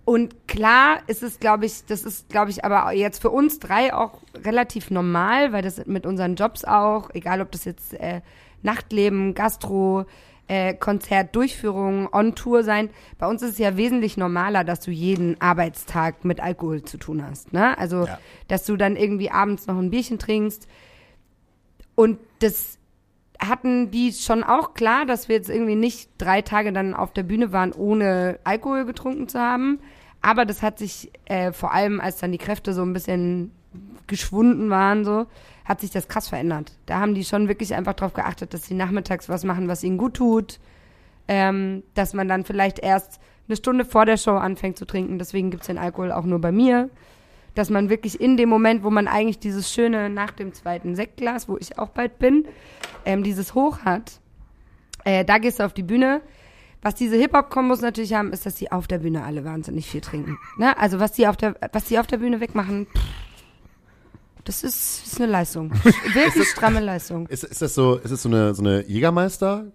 Und klar ist es, glaube ich, das ist, glaube ich, aber jetzt für uns drei auch relativ normal, weil das mit unseren Jobs auch, egal ob das jetzt äh, Nachtleben, Gastro, äh, Konzert, Durchführung, On-Tour sein, bei uns ist es ja wesentlich normaler, dass du jeden Arbeitstag mit Alkohol zu tun hast. Ne? Also, Ja. dass du dann irgendwie abends noch ein Bierchen trinkst. Und das hatten die schon auch klar, dass wir jetzt irgendwie nicht drei Tage dann auf der Bühne waren, ohne Alkohol getrunken zu haben. Aber das hat sich äh, vor allem, als dann die Kräfte so ein bisschen geschwunden waren, so, hat sich das krass verändert. Da haben die schon wirklich einfach darauf geachtet, dass sie nachmittags was machen, was ihnen gut tut. Ähm, dass man dann vielleicht erst eine Stunde vor der Show anfängt zu trinken. Deswegen gibt's den Alkohol auch nur bei mir. Dass man wirklich in dem Moment, wo man eigentlich dieses schöne nach dem zweiten Sektglas, wo ich auch bald bin, ähm, dieses Hoch hat, äh, da gehst du auf die Bühne. Was diese Hip-Hop-Kombos natürlich haben, ist, dass die auf der Bühne alle wahnsinnig viel trinken. Ne? Also was die auf der, was die auf der Bühne wegmachen, pff, das ist, ist eine Leistung. Wirklich stramme Leistung. Ist, ist das so, ist es so eine, so eine Jägermeister, Jä-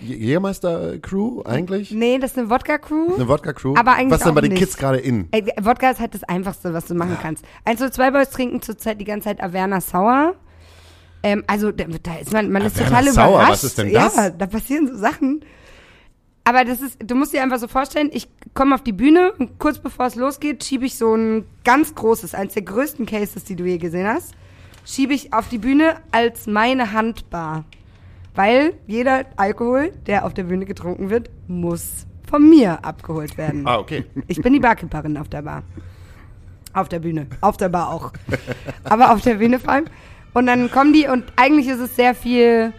Jägermeister-Crew eigentlich? Nee, das ist eine Wodka-Crew. Eine Wodka-Crew? Aber eigentlich Was sind auch bei den nicht. Kids gerade in? Ey, Wodka ist halt das Einfachste, was du machen kannst. Oder zwei Boys trinken zurzeit die ganze Zeit Averna Sauer. Ähm, also da, ist man, man ist Averna total Sauer, überrascht. was ist denn das? Ja, da passieren so Sachen. Aber das ist, du musst dir einfach so vorstellen, ich komme auf die Bühne und kurz bevor es losgeht, schiebe ich so ein ganz großes, eins der größten Cases, die du je gesehen hast, schiebe ich auf die Bühne als meine Handbar. Weil jeder Alkohol, der auf der Bühne getrunken wird, muss von mir abgeholt werden. Ah, okay. Ich bin die Barkeeperin auf der Bar. Auf der Bühne. Auf der Bar auch. Aber auf der Bühne vor allem. Und dann kommen die und eigentlich ist es sehr viel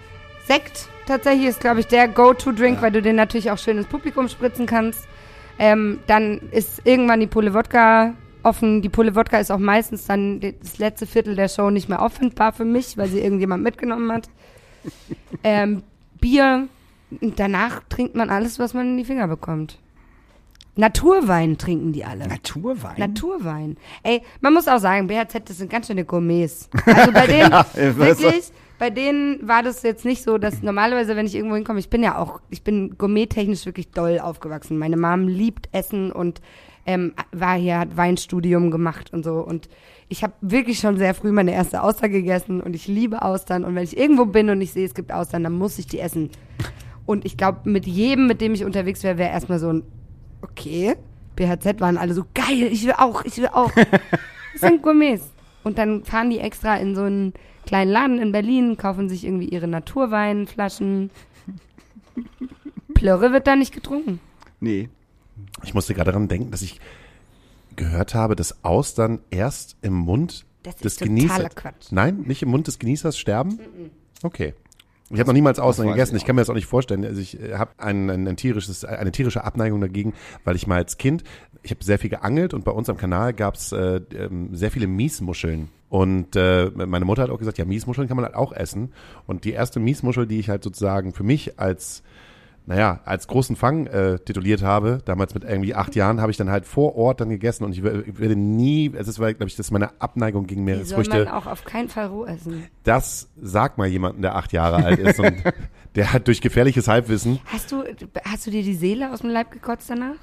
Sekt. Tatsächlich ist, glaube ich, der Go-To-Drink, weil du den natürlich auch schön ins Publikum spritzen kannst. Ähm, dann ist irgendwann die Pulle Wodka offen. Die Pulle Wodka ist auch meistens dann das letzte Viertel der Show nicht mehr auffindbar für mich, weil sie irgendjemand mitgenommen hat. Ähm, Bier. Danach trinkt man alles, was man in die Finger bekommt. Naturwein trinken die alle. Naturwein. Naturwein. Ey, man muss auch sagen, BHZ, das sind ganz schöne Gourmets. Also bei denen, Ja, wirklich, bei denen war das jetzt nicht so, dass normalerweise, wenn ich irgendwo hinkomme, ich bin ja auch, ich bin gourmettechnisch wirklich doll aufgewachsen. Meine Mom liebt Essen und ähm, war hier, hat Weinstudium gemacht und so. Und ich habe wirklich schon sehr früh meine erste Auster gegessen und ich liebe Austern. Und wenn ich irgendwo bin und ich sehe, es gibt Austern, dann muss ich die essen. Und ich glaube, mit jedem, mit dem ich unterwegs wäre, wäre erstmal so ein, okay, BHZ waren alle so, geil, ich will auch, ich will auch. Das sind Gourmets. Und dann fahren die extra in so einen kleinen Laden in Berlin, kaufen sich irgendwie ihre Naturweinflaschen. Plörre wird da nicht getrunken. Nee. Ich musste gerade daran denken, dass ich gehört habe, dass Austern erst im Mund Das ist des Genießers. Quatsch. Nein, nicht im Mund des Genießers sterben? Okay. Ich habe noch niemals Austern gegessen. ich kann mir das auch nicht vorstellen. Also ich habe ein, ein, ein tierisches, eine tierische Abneigung dagegen, weil ich mal als Kind, ich habe sehr viel geangelt und bei uns am Kanal gab es äh, ähm, sehr viele Miesmuscheln. Und äh, meine Mutter hat auch gesagt, ja, Miesmuscheln kann man halt auch essen. Und die erste Miesmuschel, die ich halt sozusagen für mich als naja, als großen Fang äh, tituliert habe, damals mit irgendwie acht Jahren, habe ich dann halt vor Ort dann gegessen und ich wür- ich würde nie, es ist, glaube ich, das ist meine Abneigung gegen Die soll man Meeresfrüchte. auch auf keinen Fall roh essen. Das sag mal jemanden, der acht Jahre alt ist und der hat durch gefährliches Halbwissen, Hast du, hast du dir die Seele aus dem Leib gekotzt danach?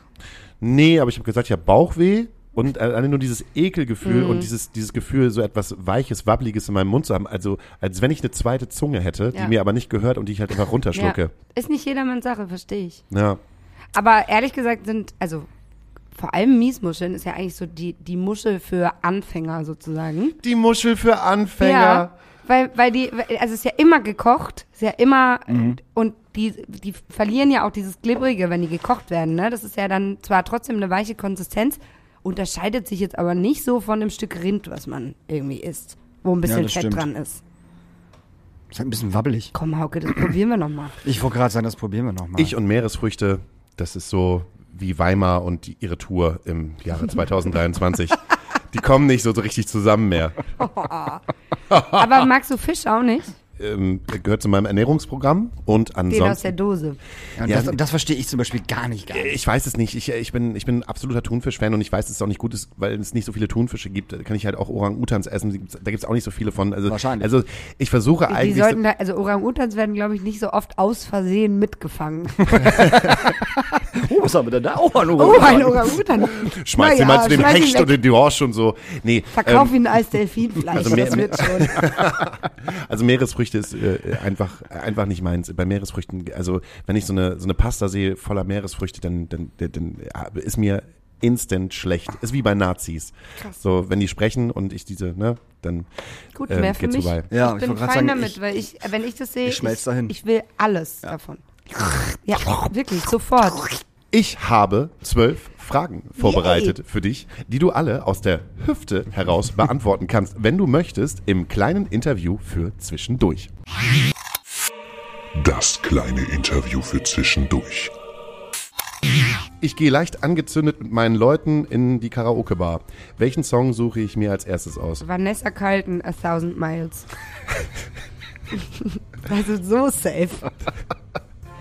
nee, aber ich habe gesagt, ich habe Bauchweh und alleine nur dieses Ekelgefühl Mhm. und dieses, dieses Gefühl, so etwas Weiches, Wabbliges in meinem Mund zu haben, also als wenn ich eine zweite Zunge hätte, Ja. die mir aber nicht gehört und die ich halt einfach runterschlucke. Ist nicht jedermanns Sache, verstehe ich. Ja. Aber ehrlich gesagt sind, also vor allem Miesmuscheln ist ja eigentlich so die, die Muschel für Anfänger sozusagen. Die Muschel für Anfänger. Ja, weil, weil die, also es ist ja immer gekocht, ist ja immer, Mhm. und die, die verlieren ja auch dieses Glibbrige, wenn die gekocht werden, ne? Das ist ja dann zwar trotzdem eine weiche Konsistenz, unterscheidet sich jetzt aber nicht so von dem Stück Rind, was man irgendwie isst, wo ein bisschen das Fett stimmt. dran ist. Ist halt ein bisschen wabbelig. Komm, Hauke, das probieren wir nochmal. Ich wollte gerade sagen, das probieren wir nochmal. Ich und Meeresfrüchte, das ist so wie Weimar und die, ihre Tour im Jahre 2023. die kommen nicht so richtig zusammen mehr. Aber magst du Fisch auch nicht? Ähm, gehört zu meinem Ernährungsprogramm und Den aus ansonsten. der Dose. ja, Ja. das, das verstehe ich zum Beispiel gar nicht. Gar nicht. Ich weiß es nicht. Ich, ich, bin, ich bin ein absoluter Thunfisch-Fan und ich weiß, dass es auch nicht gut ist, weil es nicht so viele Thunfische gibt. Da kann ich halt auch Orang-Utans essen. Die gibt's- Da gibt es auch nicht so viele von. Also, Wahrscheinlich. Also ich versuche Die eigentlich. sollten da, also Orang-Utans werden, glaube ich, nicht so oft aus Versehen mitgefangen. Oh, was haben wir denn da? Oh, ein Oh, ein Orang-Utan. Schmeiß ihn mal zu dem Hecht weg. oder die Horsch und so. Nee, Verkauf ähm, ihn als Delfinfleisch, also mehr- das wird schon. Also Meeresfrüchte ist äh, einfach einfach nicht meins. Bei Meeresfrüchten, also wenn ich so eine so eine Pasta sehe voller Meeresfrüchte, dann dann, dann, dann ja, ist mir instant schlecht. Ist wie bei Nazis. So, wenn die sprechen und ich diese, ne, dann Gut, ähm, mehr für geht's mich. vorbei. Ja, ich ich bin fein sagen, damit, ich- weil ich, wenn ich das sehe, ich ich, dahin. ich will alles davon. Ja, wirklich, sofort. Ich habe zwölf Fragen vorbereitet für dich, die du alle aus der Hüfte heraus beantworten kannst, wenn du möchtest, im kleinen Interview für zwischendurch. Das kleine Interview für zwischendurch. Ich gehe leicht angezündet mit meinen Leuten in die Karaoke-Bar. Welchen Song suche ich mir als erstes aus? Vanessa Carlton, A Thousand Miles. also so safe.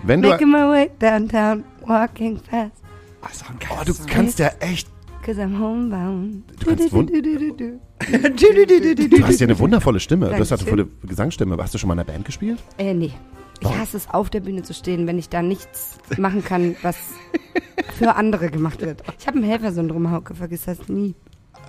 Wenn du, Making my way downtown, walking fast, oh, du kannst ja echt, cause I'm homebound. Du kannst Du, du, du, du, du. du hast ja eine wundervolle Stimme. Du hast ja eine volle Gesangsstimme. Hast du schon mal in einer Band gespielt? Äh, nee. Ich hasse es, auf der Bühne zu stehen, wenn ich da nichts machen kann, was für andere gemacht wird. Ich habe ein Helfersyndrom, Hauke, vergiss das nie.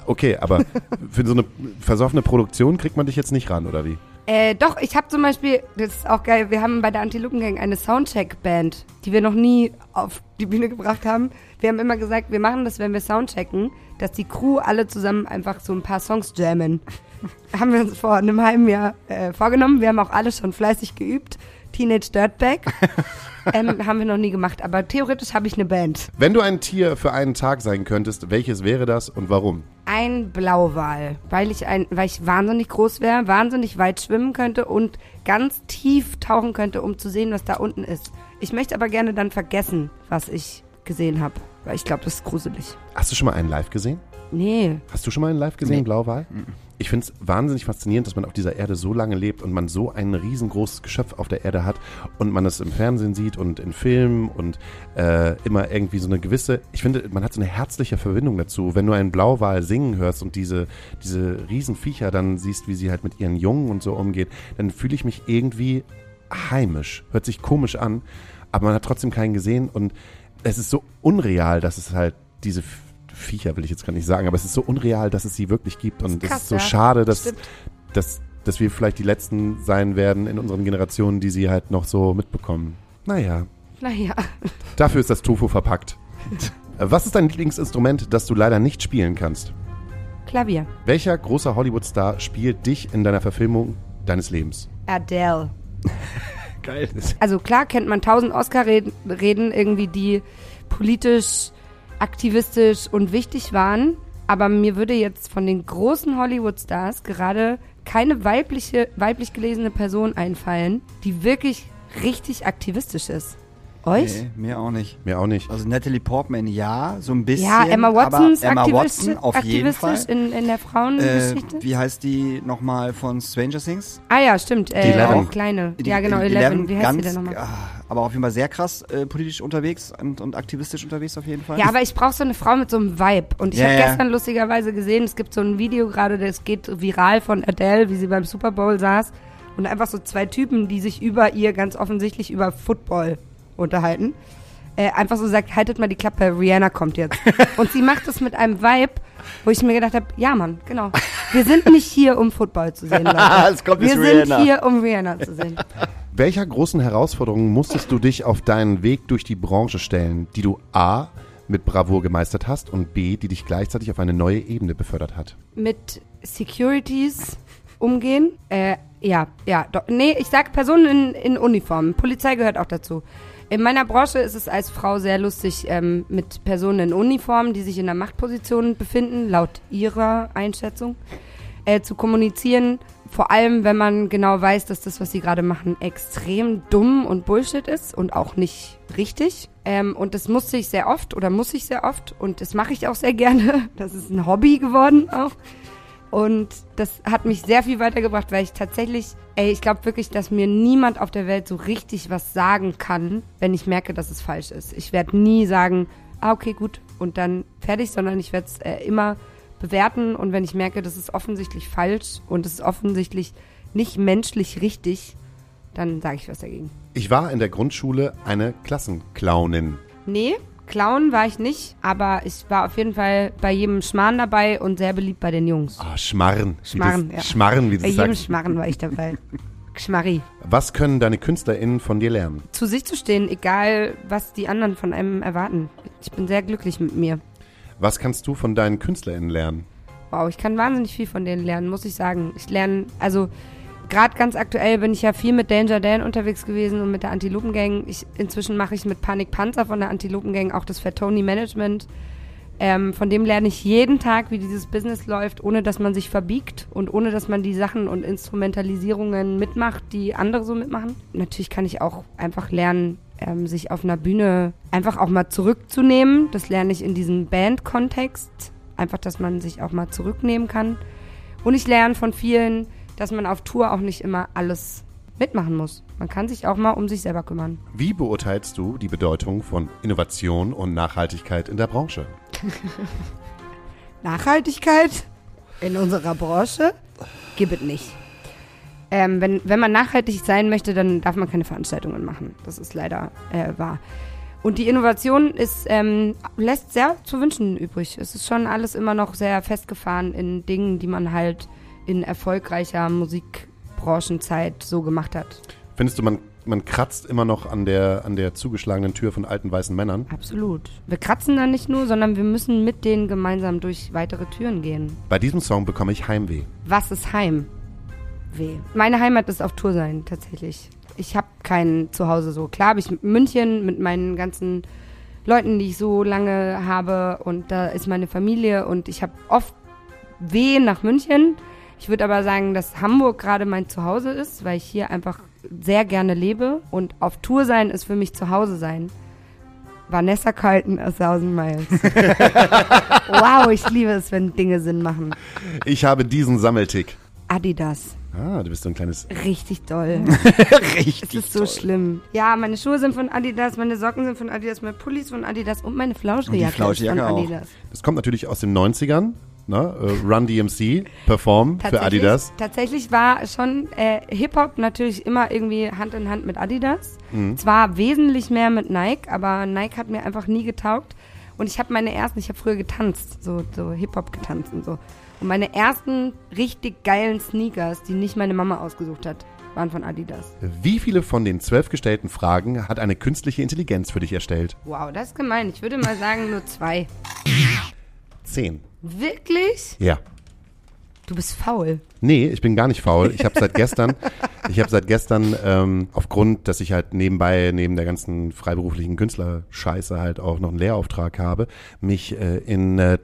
Okay, aber für so eine versoffene Produktion kriegt man dich jetzt nicht ran, oder wie? Äh, doch, ich habe zum Beispiel, das ist auch geil, wir haben bei der Anti-Luken-Gang eine Soundcheck-Band, die wir noch nie auf die Bühne gebracht haben. Wir haben immer gesagt, wir machen das, wenn wir Soundchecken, dass die Crew alle zusammen einfach so ein paar Songs jammen. haben wir uns vor einem halben Jahr äh, vorgenommen. Wir haben auch alle schon fleißig geübt. Teenage Dirtbag. ähm, haben wir noch nie gemacht, aber theoretisch habe ich eine Band. Wenn du ein Tier für einen Tag sein könntest, welches wäre das und warum? Ein Blauwal, weil ich, ein, weil ich wahnsinnig groß wäre, wahnsinnig weit schwimmen könnte und ganz tief tauchen könnte, um zu sehen, was da unten ist. Ich möchte aber gerne dann vergessen, was ich gesehen habe, weil ich glaube, das ist gruselig. Hast du schon mal einen live gesehen? Nee, Hast du schon mal einen live gesehen, Nee. Blauwal? Ich finde es wahnsinnig faszinierend, dass man auf dieser Erde so lange lebt und man so ein riesengroßes Geschöpf auf der Erde hat und man es im Fernsehen sieht und in Filmen und äh, immer irgendwie so eine gewisse, ich finde, man hat so eine herzliche Verbindung dazu. Wenn du einen Blauwal singen hörst und diese, diese Riesenviecher dann siehst, wie sie halt mit ihren Jungen und so umgeht, dann fühle ich mich irgendwie heimisch. Hört sich komisch an, aber man hat trotzdem keinen gesehen und es ist so unreal, dass es halt diese Viecher, will ich jetzt gar nicht sagen, aber es ist so unreal, dass es sie wirklich gibt und es ist so ja. schade, dass, Stimmt. dass, dass wir vielleicht die Letzten sein werden in unseren Generationen, die sie halt noch so mitbekommen. Naja, naja. dafür ist das Tofu verpackt. Was ist dein Lieblingsinstrument, das du leider nicht spielen kannst? Klavier. Welcher großer Hollywood-Star spielt dich in deiner Verfilmung deines Lebens? Adele. Geil. Also klar kennt man tausend Oscar-Reden, Reden irgendwie, die politisch, aktivistisch und wichtig waren. Aber mir würde jetzt von den großen Hollywood-Stars gerade keine weibliche, weiblich gelesene Person einfallen, die wirklich richtig aktivistisch ist. Euch? Nee, mir auch nicht. Mir auch nicht. Also Natalie Portman, ja, so ein bisschen. Ja, Emma Watson ist aber Emma aktivistisch, Watson auf jeden Fall. aktivistisch in, in der Äh, Frauengeschichte. wie heißt die nochmal von Stranger Things? ah ja, stimmt. Die Äh, Eleven. auch kleine. Die- ja, genau, Eleven. Wie heißt ganz, die denn nochmal? ah, aber auf jeden Fall sehr krass äh, politisch unterwegs und, und aktivistisch unterwegs auf jeden Fall. Ja, aber ich brauche so eine Frau mit so einem Vibe. Und ich Ja, habe ja. gestern lustigerweise gesehen, es gibt so ein Video gerade, das geht viral von Adele, wie sie beim Super Bowl saß. Und einfach so zwei Typen, die sich über ihr ganz offensichtlich über Football unterhalten. Äh, einfach so sagt, haltet mal die Klappe, Rihanna kommt jetzt. Und sie macht es mit einem Vibe, wo ich mir gedacht habe, ja Mann, genau. Wir sind nicht hier, um Football zu sehen, Leute. Es kommt Wir sind Rihanna. hier, um Rihanna zu sehen. Welcher großen Herausforderung musstest du dich auf deinen Weg durch die Branche stellen, die du A mit Bravour gemeistert hast und B, die dich gleichzeitig auf eine neue Ebene befördert hat? mit Securities umgehen. Äh, ja, ja, doch. Nee, ich sag Personen in, in Uniform. Polizei gehört auch dazu. In meiner Branche ist es als Frau sehr lustig, ähm, mit Personen in Uniform, die sich in der Machtposition befinden, laut ihrer Einschätzung, äh, zu kommunizieren. Vor allem, wenn man genau weiß, dass das, was sie gerade machen, extrem dumm und Bullshit ist und auch nicht richtig. Ähm, und das musste ich sehr oft oder muss ich sehr oft und das mache ich auch sehr gerne. Das ist ein Hobby geworden auch. Und das hat mich sehr viel weitergebracht, weil ich tatsächlich, ey, ich glaube wirklich, dass mir niemand auf der Welt so richtig was sagen kann, wenn ich merke, dass es falsch ist. Ich werde nie sagen, ah, okay, gut, und dann fertig, sondern ich werde es äh, immer bewerten und wenn ich merke, das ist offensichtlich falsch und es ist offensichtlich nicht menschlich richtig, dann sage ich was dagegen. Ich war in der Grundschule eine Klassenclownin. Nee, Clown war ich nicht, aber ich war auf jeden Fall bei jedem Schmarrn dabei und sehr beliebt bei den Jungs. Ah, Schmarren. wie Schmarren, das, ja. Schmarren, wie du Bei jedem sagst. Schmarren war ich dabei. Schmarri. Was können deine KünstlerInnen von dir lernen? Zu sich zu stehen, egal was die anderen von einem erwarten. Ich bin sehr glücklich mit mir. Was kannst du von deinen KünstlerInnen lernen? Wow, ich kann wahnsinnig viel von denen lernen, muss ich sagen. Ich lerne, also gerade ganz aktuell bin ich ja viel mit Danger Dan unterwegs gewesen und mit der Antilopengang. Ich, inzwischen mache ich mit Panik Panzer von der Antilopengang auch das Fatoni Management. Ähm, von dem lerne ich jeden Tag, wie dieses Business läuft, ohne dass man sich verbiegt und ohne dass man die Sachen und Instrumentalisierungen mitmacht, die andere so mitmachen. Natürlich kann ich auch einfach lernen, ähm, sich auf einer Bühne einfach auch mal zurückzunehmen. Das lerne ich in diesem Band-Kontext. Einfach, dass man sich auch mal zurücknehmen kann. Und ich lerne von vielen, dass man auf Tour auch nicht immer alles mitmachen muss. Man kann sich auch mal um sich selber kümmern. Wie beurteilst du die Bedeutung von Innovation und Nachhaltigkeit in der Branche? Nachhaltigkeit in unserer Branche gibt es nicht. Ähm, wenn, wenn man nachhaltig sein möchte, dann darf man keine Veranstaltungen machen. Das ist leider äh, wahr. Und die Innovation ist, ähm, lässt sehr zu wünschen übrig. Es ist schon alles immer noch sehr festgefahren in Dingen, die man halt in erfolgreicher Musikbranchenzeit so gemacht hat. Findest du, man, man kratzt immer noch an der, an der zugeschlagenen Tür von alten weißen Männern? Absolut. Wir kratzen da nicht nur, sondern wir müssen mit denen gemeinsam durch weitere Türen gehen. Bei diesem Song bekomme ich Heimweh. Was ist Heim? Weh. Meine Heimat ist auf Tour sein, tatsächlich. ich habe kein Zuhause so. Klar habe ich München mit meinen ganzen Leuten, die ich so lange habe und da ist meine Familie und ich habe oft weh nach München. Ich würde aber sagen, dass Hamburg gerade mein Zuhause ist, weil ich hier einfach sehr gerne lebe und auf Tour sein ist für mich Zuhause sein. Vanessa Carlton a Thousand Miles. wow, ich liebe es, wenn Dinge Sinn machen. Ich habe diesen Sammeltick. Adidas. Ah, du bist so ein kleines. Richtig doll. Richtig. Es ist so schlimm. Ja, meine Schuhe sind von Adidas, meine Socken sind von Adidas, meine Pullis von Adidas und meine Flauschjacke ist von Flauschjacke auch. Adidas. Das kommt natürlich aus den 90ern. Ne? Äh, Run DMC, Perform für Adidas. Tatsächlich war schon äh, Hip-Hop natürlich immer irgendwie Hand in Hand mit Adidas. Mhm. Zwar wesentlich mehr mit Nike, aber Nike hat mir einfach nie getaugt. Und ich habe meine ersten, ich habe früher getanzt, so, so Hip-Hop getanzt und so. Und meine ersten richtig geilen Sneakers, die nicht meine Mama ausgesucht hat, waren von Adidas. Wie viele von den zwölf gestellten Fragen hat eine künstliche Intelligenz für dich erstellt? Wow, das ist gemein. Ich würde mal sagen nur zwei. Zehn. Wirklich? Ja. Du bist faul. Nee, ich bin gar nicht faul. Ich habe seit gestern, ich habe seit gestern ähm, aufgrund, dass ich halt nebenbei neben der ganzen freiberuflichen Künstlerscheiße halt auch noch einen Lehrauftrag habe, mich äh, in äh,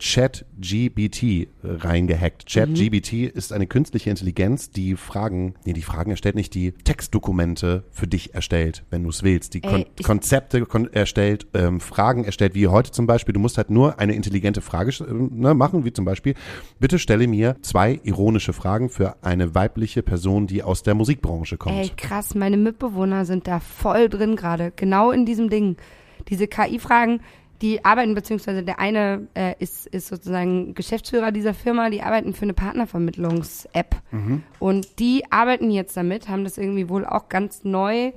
ChatGBT reingehackt. ChatGBT ist eine künstliche Intelligenz, die Fragen, nee, die Fragen erstellt nicht, die Textdokumente für dich erstellt, wenn du es willst, die Ey, Kon ich- Konzepte kon erstellt, ähm, Fragen erstellt, wie heute zum Beispiel. Du musst halt nur eine intelligente Frage äh, ne, machen, wie zum Beispiel, bitte stelle mir zwei ironische Fragen für eine weibliche Person, die aus der Musikbranche kommt. Ey, krass, meine Mitbewohner sind da voll drin gerade. Genau in diesem Ding. Diese KI-Fragen, die arbeiten, beziehungsweise der eine äh, ist, ist sozusagen Geschäftsführer dieser Firma, die arbeiten für eine Partnervermittlungs-App. Und die arbeiten jetzt damit, haben das irgendwie wohl auch ganz neu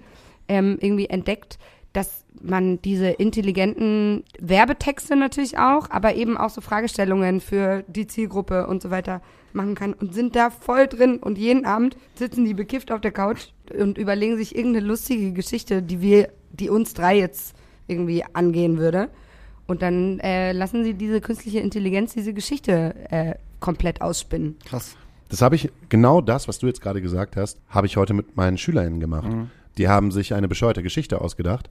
ähm, irgendwie entdeckt, dass man diese intelligenten Werbetexte natürlich auch, aber eben auch so Fragestellungen für die Zielgruppe und so weiter machen kann und sind da voll drin und jeden Abend sitzen die bekifft auf der Couch und überlegen sich irgendeine lustige Geschichte, die wir, die uns drei jetzt irgendwie angehen würde. Und dann äh, lassen sie diese künstliche Intelligenz diese Geschichte äh, komplett ausspinnen. Krass. Das habe ich, genau das, was du jetzt gerade gesagt hast, habe ich heute mit meinen SchülerInnen gemacht. Die haben sich eine bescheuerte Geschichte ausgedacht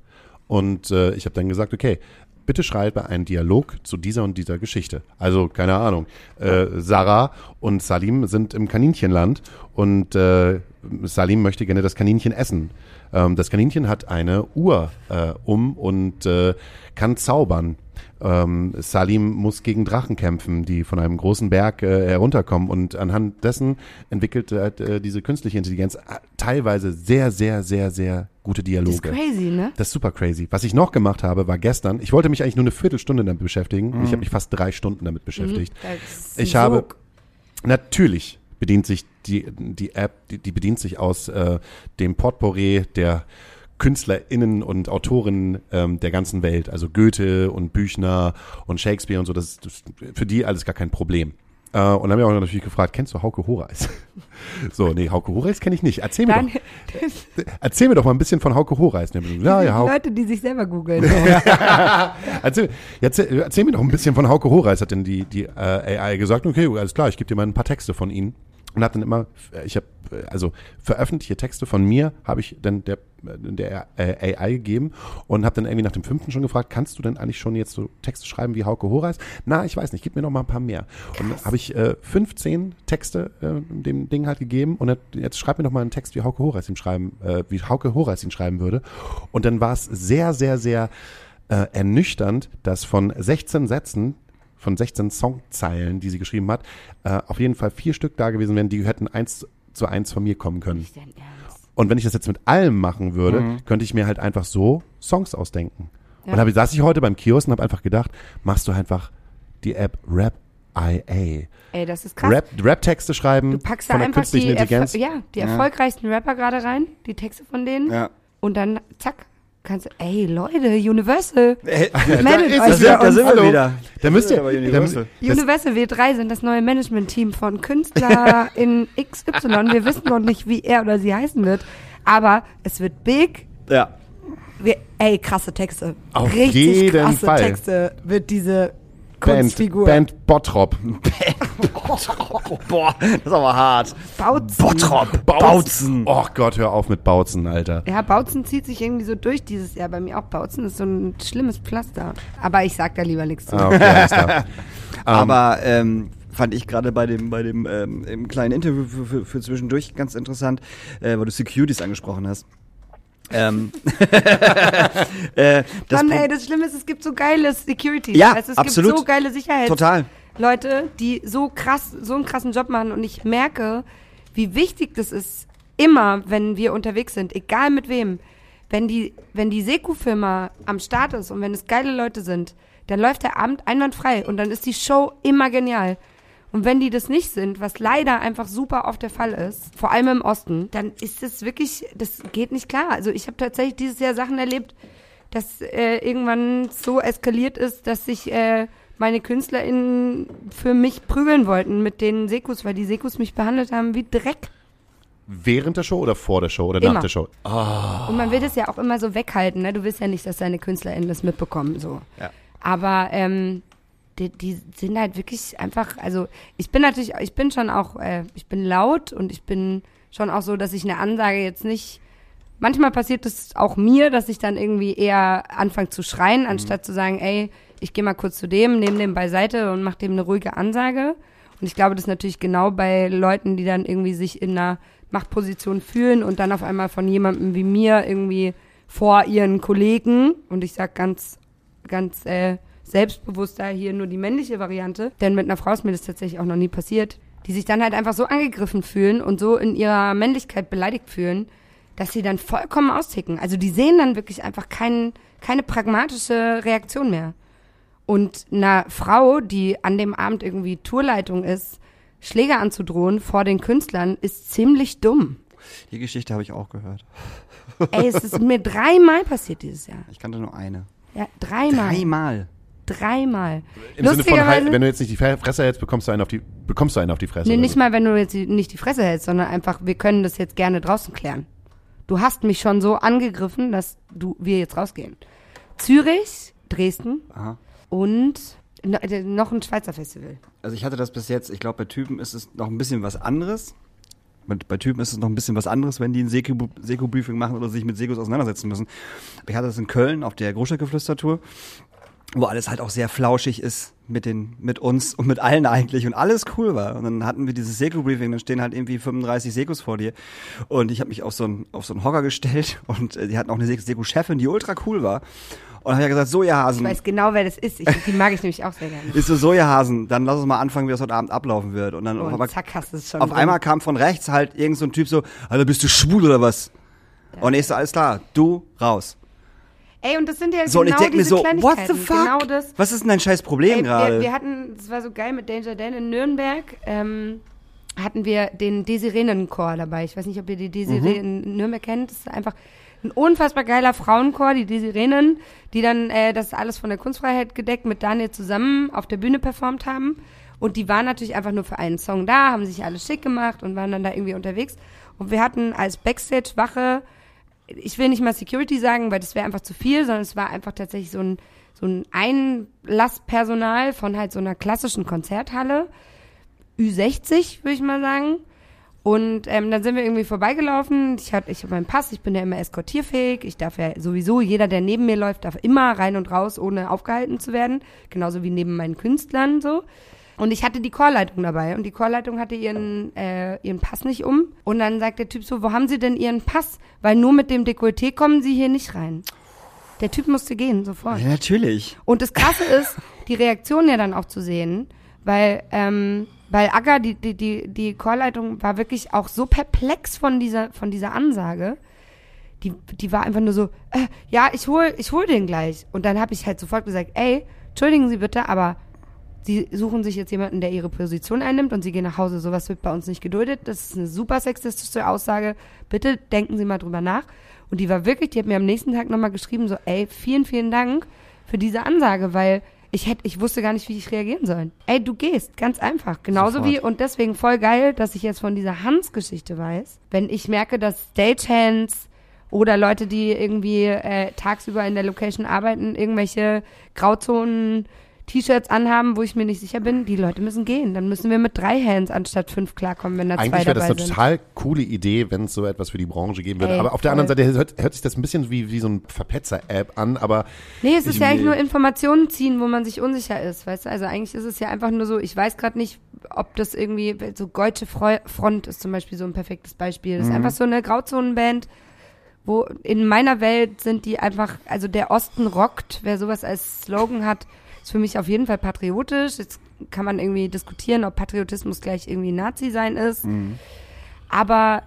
und äh, ich habe dann gesagt, okay, bitte schreibe einen Dialog zu dieser und dieser Geschichte. Also, keine Ahnung, äh, Sarah und Salim sind im Kaninchenland und äh, Salim möchte gerne das Kaninchen essen. Ähm, das Kaninchen hat eine Uhr äh, um und äh, kann zaubern. Ähm, Salim muss gegen Drachen kämpfen, die von einem großen Berg äh, herunterkommen und anhand dessen entwickelt äh, diese künstliche Intelligenz äh, teilweise sehr, sehr, sehr, sehr gute Das ist Dialoge. crazy, ne? Das ist super crazy. Was ich noch gemacht habe, war gestern, ich wollte mich eigentlich nur eine Viertelstunde damit beschäftigen. Ich habe mich fast drei Stunden damit beschäftigt. Das ist Ich habe natürlich bedient sich die, die App, die, die bedient sich aus äh, dem Potpourri der KünstlerInnen und Autorinnen ähm, der ganzen Welt, also Goethe und Büchner und Shakespeare und so, das ist das, ist für die alles gar kein Problem. Äh, und dann haben wir auch natürlich gefragt, kennst du Hauke Horeis? so, nee, Hauke Horeis kenne ich nicht. Erzähl mir, Dann, doch, erzähl mir doch mal ein bisschen von Hauke Horeis. Ja, ja, Hauke, Leute, die sich selber googeln. Erzähl, erzähl, erzähl mir doch ein bisschen von Hauke Horeis, hat denn die, die äh, AI gesagt. Okay, alles klar, ich gebe dir mal ein paar Texte von Ihnen. Und habe dann immer, ich habe, also veröffentlichte Texte von mir habe ich dann der, der äh, AI gegeben und habe dann irgendwie nach dem fünften schon gefragt, kannst du denn eigentlich schon jetzt so Texte schreiben wie Hauke Horeis? Na, ich weiß nicht, gib mir noch mal ein paar mehr. Und dann habe ich äh, 15 Texte äh, dem Ding halt gegeben und jetzt- jetzt schreib mir doch mal einen Text, wie Hauke Horeis ihn schreiben, äh, wie Hauke Horeis ihn schreiben würde. Und dann war es sehr, sehr, sehr äh, ernüchternd, dass von 16 Sätzen, von 16 Songzeilen, die sie geschrieben hat, äh, auf jeden Fall vier Stück da gewesen wären, die hätten eins zu eins von mir kommen können. Und wenn ich das jetzt mit allem machen würde, könnte ich mir halt einfach so Songs ausdenken. Ja. Und hab, saß ich heute beim Kiosk und habe einfach gedacht, machst du einfach die App Rap IA. Ey, das ist krass. Rap, Rap-Texte schreiben du packst da einfach die. Erfol- ja, die erfolgreichsten Rapper gerade rein, die Texte von denen. Ja. Und dann, zack, kannst ey, Leute, Universal. Äh, Meldet ist da, da sind wir Hallo. wieder. Da müsst ihr, aber da, Universal. Universal, wir drei sind das neue Management-Team von Künstler in XY. Wir wissen noch nicht, wie er oder sie heißen wird. Aber es wird big. Ja. Wir, ey, krasse Texte. Auf Richtig jeden krasse Fall. Texte wird diese Band, Kunstfigur. Band Bottrop. Boah, das ist aber hart. Bautzen. Bottrop, Bautzen. Oh Gott, hör auf mit Bautzen, Alter. Ja, Bautzen zieht sich irgendwie so durch dieses Jahr bei mir auch. Bautzen ist so ein schlimmes Pflaster. Aber ich sag da lieber nichts zu. Ah, okay. Aber ähm, fand ich gerade bei dem, bei dem ähm, im kleinen Interview für, für, für zwischendurch ganz interessant, äh, weil du Securities angesprochen hast. Ähm, äh, das Mann, ey, das Schlimme ist, es gibt so geile Security. Ja, weißt, es absolut. gibt so geile Sicherheits total. Leute, die so krass, so einen krassen Job machen und ich merke, wie wichtig das ist, immer, wenn wir unterwegs sind, egal mit wem, wenn die, wenn die Seku-Firma am Start ist und wenn es geile Leute sind, dann läuft der Abend einwandfrei und dann ist die Show immer genial. Und wenn die das nicht sind, was leider einfach super oft der Fall ist, vor allem im Osten, dann ist das wirklich, das geht nicht klar. Also ich habe tatsächlich dieses Jahr Sachen erlebt, dass äh, irgendwann so eskaliert ist, dass sich äh, meine KünstlerInnen für mich prügeln wollten mit den Sekus, weil die Sekus mich behandelt haben wie Dreck. Während der Show oder vor der Show oder nach Immer. der Show? Und man will das ja auch immer so weghalten, ne? Du willst ja nicht, dass deine KünstlerInnen das mitbekommen, so. Ja. Aber ähm, die, die sind halt wirklich einfach, also ich bin natürlich, ich bin schon auch, äh, ich bin laut und ich bin schon auch so, dass ich eine Ansage jetzt nicht. Manchmal passiert es auch mir, dass ich dann irgendwie eher anfange zu schreien, anstatt zu sagen, ey, ich gehe mal kurz zu dem, nehme dem beiseite und mache dem eine ruhige Ansage. Und ich glaube, das ist natürlich genau bei Leuten, die dann irgendwie sich in einer Machtposition fühlen und dann auf einmal von jemandem wie mir irgendwie vor ihren Kollegen, und ich sag ganz, ganz äh, selbstbewusster hier nur die männliche Variante, denn mit einer Frau ist mir das tatsächlich auch noch nie passiert, die sich dann halt einfach so angegriffen fühlen und so in ihrer Männlichkeit beleidigt fühlen, dass sie dann vollkommen austicken. Also die sehen dann wirklich einfach kein, keine pragmatische Reaktion mehr. Und einer Frau, die an dem Abend irgendwie Tourleitung ist, Schläge anzudrohen vor den Künstlern, ist ziemlich dumm. Die Geschichte habe ich auch gehört. Ey, es ist mir dreimal passiert dieses Jahr. Ich kannte nur eine. Ja, dreimal. Dreimal. Dreimal. Im Sinne von, halt, wenn du jetzt nicht die Fresse hältst, bekommst du einen auf die, bekommst du einen auf die Fresse. Nee, nicht so. mal, wenn du jetzt die- nicht die Fresse hältst, sondern einfach, wir können das jetzt gerne draußen klären. Du hast mich schon so angegriffen, dass du, wir jetzt rausgehen. Zürich, Dresden Aha. Und äh, noch ein Schweizer Festival. Also ich hatte das bis jetzt, ich glaube, bei Typen ist es noch ein bisschen was anderes. Bei, Typen ist es noch ein bisschen was anderes, wenn die ein Seku-Briefing machen oder sich mit Sekos auseinandersetzen müssen. Ich hatte das in Köln auf der Großstadtgeflüstertour, wo alles halt auch sehr flauschig ist mit den, mit uns und mit allen eigentlich und alles cool war. Und dann hatten wir dieses Seku-Briefing, dann stehen halt irgendwie 35 Sekos vor dir. Und ich habe mich auf so einen, auf so einen Hocker gestellt und äh, die hatten auch eine Seku-Chefin, die ultra cool war. Und dann habe ich gesagt, Ich Sojahasen. weiß genau, wer das ist. Ich, die mag ich nämlich auch sehr gerne. Ist so Sojahasen, dann lass uns mal anfangen, wie das heute Abend ablaufen wird. Und dann auf Und einmal, zack, hast du es schon. auf drin. einmal kam von rechts halt irgend so ein Typ so, Alter, bist du schwul oder was? Und ich so, alles klar, du raus. Ey, und das sind ja So, und ich genau denke mir so, what the fuck? Genau das. Was ist denn dein scheiß Problem Ey, wir, gerade? wir hatten, das war so geil mit Danger Dan in Nürnberg, ähm, hatten wir den Desirenen-Chor dabei. Ich weiß nicht, ob ihr die Desirenen Mhm. in Nürnberg kennt. Das ist einfach ein unfassbar geiler Frauenchor, die Desirenen, die dann äh, das alles von der Kunstfreiheit gedeckt mit Daniel zusammen auf der Bühne performt haben. Und die waren natürlich einfach nur für einen Song da, haben sich alles schick gemacht und waren dann da irgendwie unterwegs. Und wir hatten als Backstage-Wache ich will nicht mal Security sagen, weil das wäre einfach zu viel, sondern es war einfach tatsächlich so ein, so ein Einlasspersonal von halt so einer klassischen Konzerthalle. Ü60, würde ich mal sagen. Und ähm, dann sind wir irgendwie vorbeigelaufen. Ich hatte, ich habe meinen Pass, ich bin ja immer eskortierfähig. Ich darf ja sowieso, jeder, der neben mir läuft, darf immer rein und raus, ohne aufgehalten zu werden. Genauso wie neben meinen Künstlern so. Und ich hatte die Chorleitung dabei und die Chorleitung hatte ihren, äh, ihren Pass nicht um. Und dann sagt der Typ so, wo haben Sie denn Ihren Pass? Weil nur mit dem Dekolleté kommen Sie hier nicht rein. Der Typ musste gehen, sofort. ja, natürlich. Und das Krasse ist, die Reaktion ja dann auch zu sehen, weil, ähm, weil Aga, die, die, die, die Chorleitung war wirklich auch so perplex von dieser, von dieser Ansage. Die, die war einfach nur so, äh, ja, ich hol, ich hol den gleich. Und dann habe ich halt sofort gesagt, ey, entschuldigen Sie bitte, aber Sie suchen sich jetzt jemanden, der ihre Position einnimmt und sie gehen nach Hause. Sowas wird bei uns nicht geduldet. Das ist eine super sexistische Aussage. Bitte denken Sie mal drüber nach. Und die war wirklich, die hat mir am nächsten Tag nochmal geschrieben, so, ey, vielen, vielen Dank für diese Ansage, weil ich hätte, ich wusste gar nicht, wie ich reagieren soll. Ey, du gehst, ganz einfach. Genauso Sofort. wie, und deswegen voll geil, dass ich jetzt von dieser Hans-Geschichte weiß. Wenn ich merke, dass Stagehands oder Leute, die irgendwie äh, tagsüber in der Location arbeiten, irgendwelche Grauzonen T-Shirts anhaben, wo ich mir nicht sicher bin, die Leute müssen gehen. Dann müssen wir mit drei Hands anstatt fünf klarkommen, wenn da zwei Eigentlich wäre dabei das eine sind. total coole Idee, wenn es so etwas für die Branche geben würde. Ey, aber auf der voll. anderen Seite hört, hört sich das ein bisschen wie, wie so ein Verpetzer-App an, aber Nee, es ist ja eigentlich nur Informationen ziehen, wo man sich unsicher ist, weißt du? Also eigentlich ist es ja einfach nur so, ich weiß gerade nicht, ob das irgendwie, so Deutsche Front ist zum Beispiel so ein perfektes Beispiel. Mhm. Das ist einfach so eine Grauzonenband, wo in meiner Welt sind die einfach, also der Osten rockt, wer sowas als Slogan hat, ist für mich auf jeden Fall patriotisch. Jetzt kann man irgendwie diskutieren, ob Patriotismus gleich irgendwie Nazi sein ist. Mhm. Aber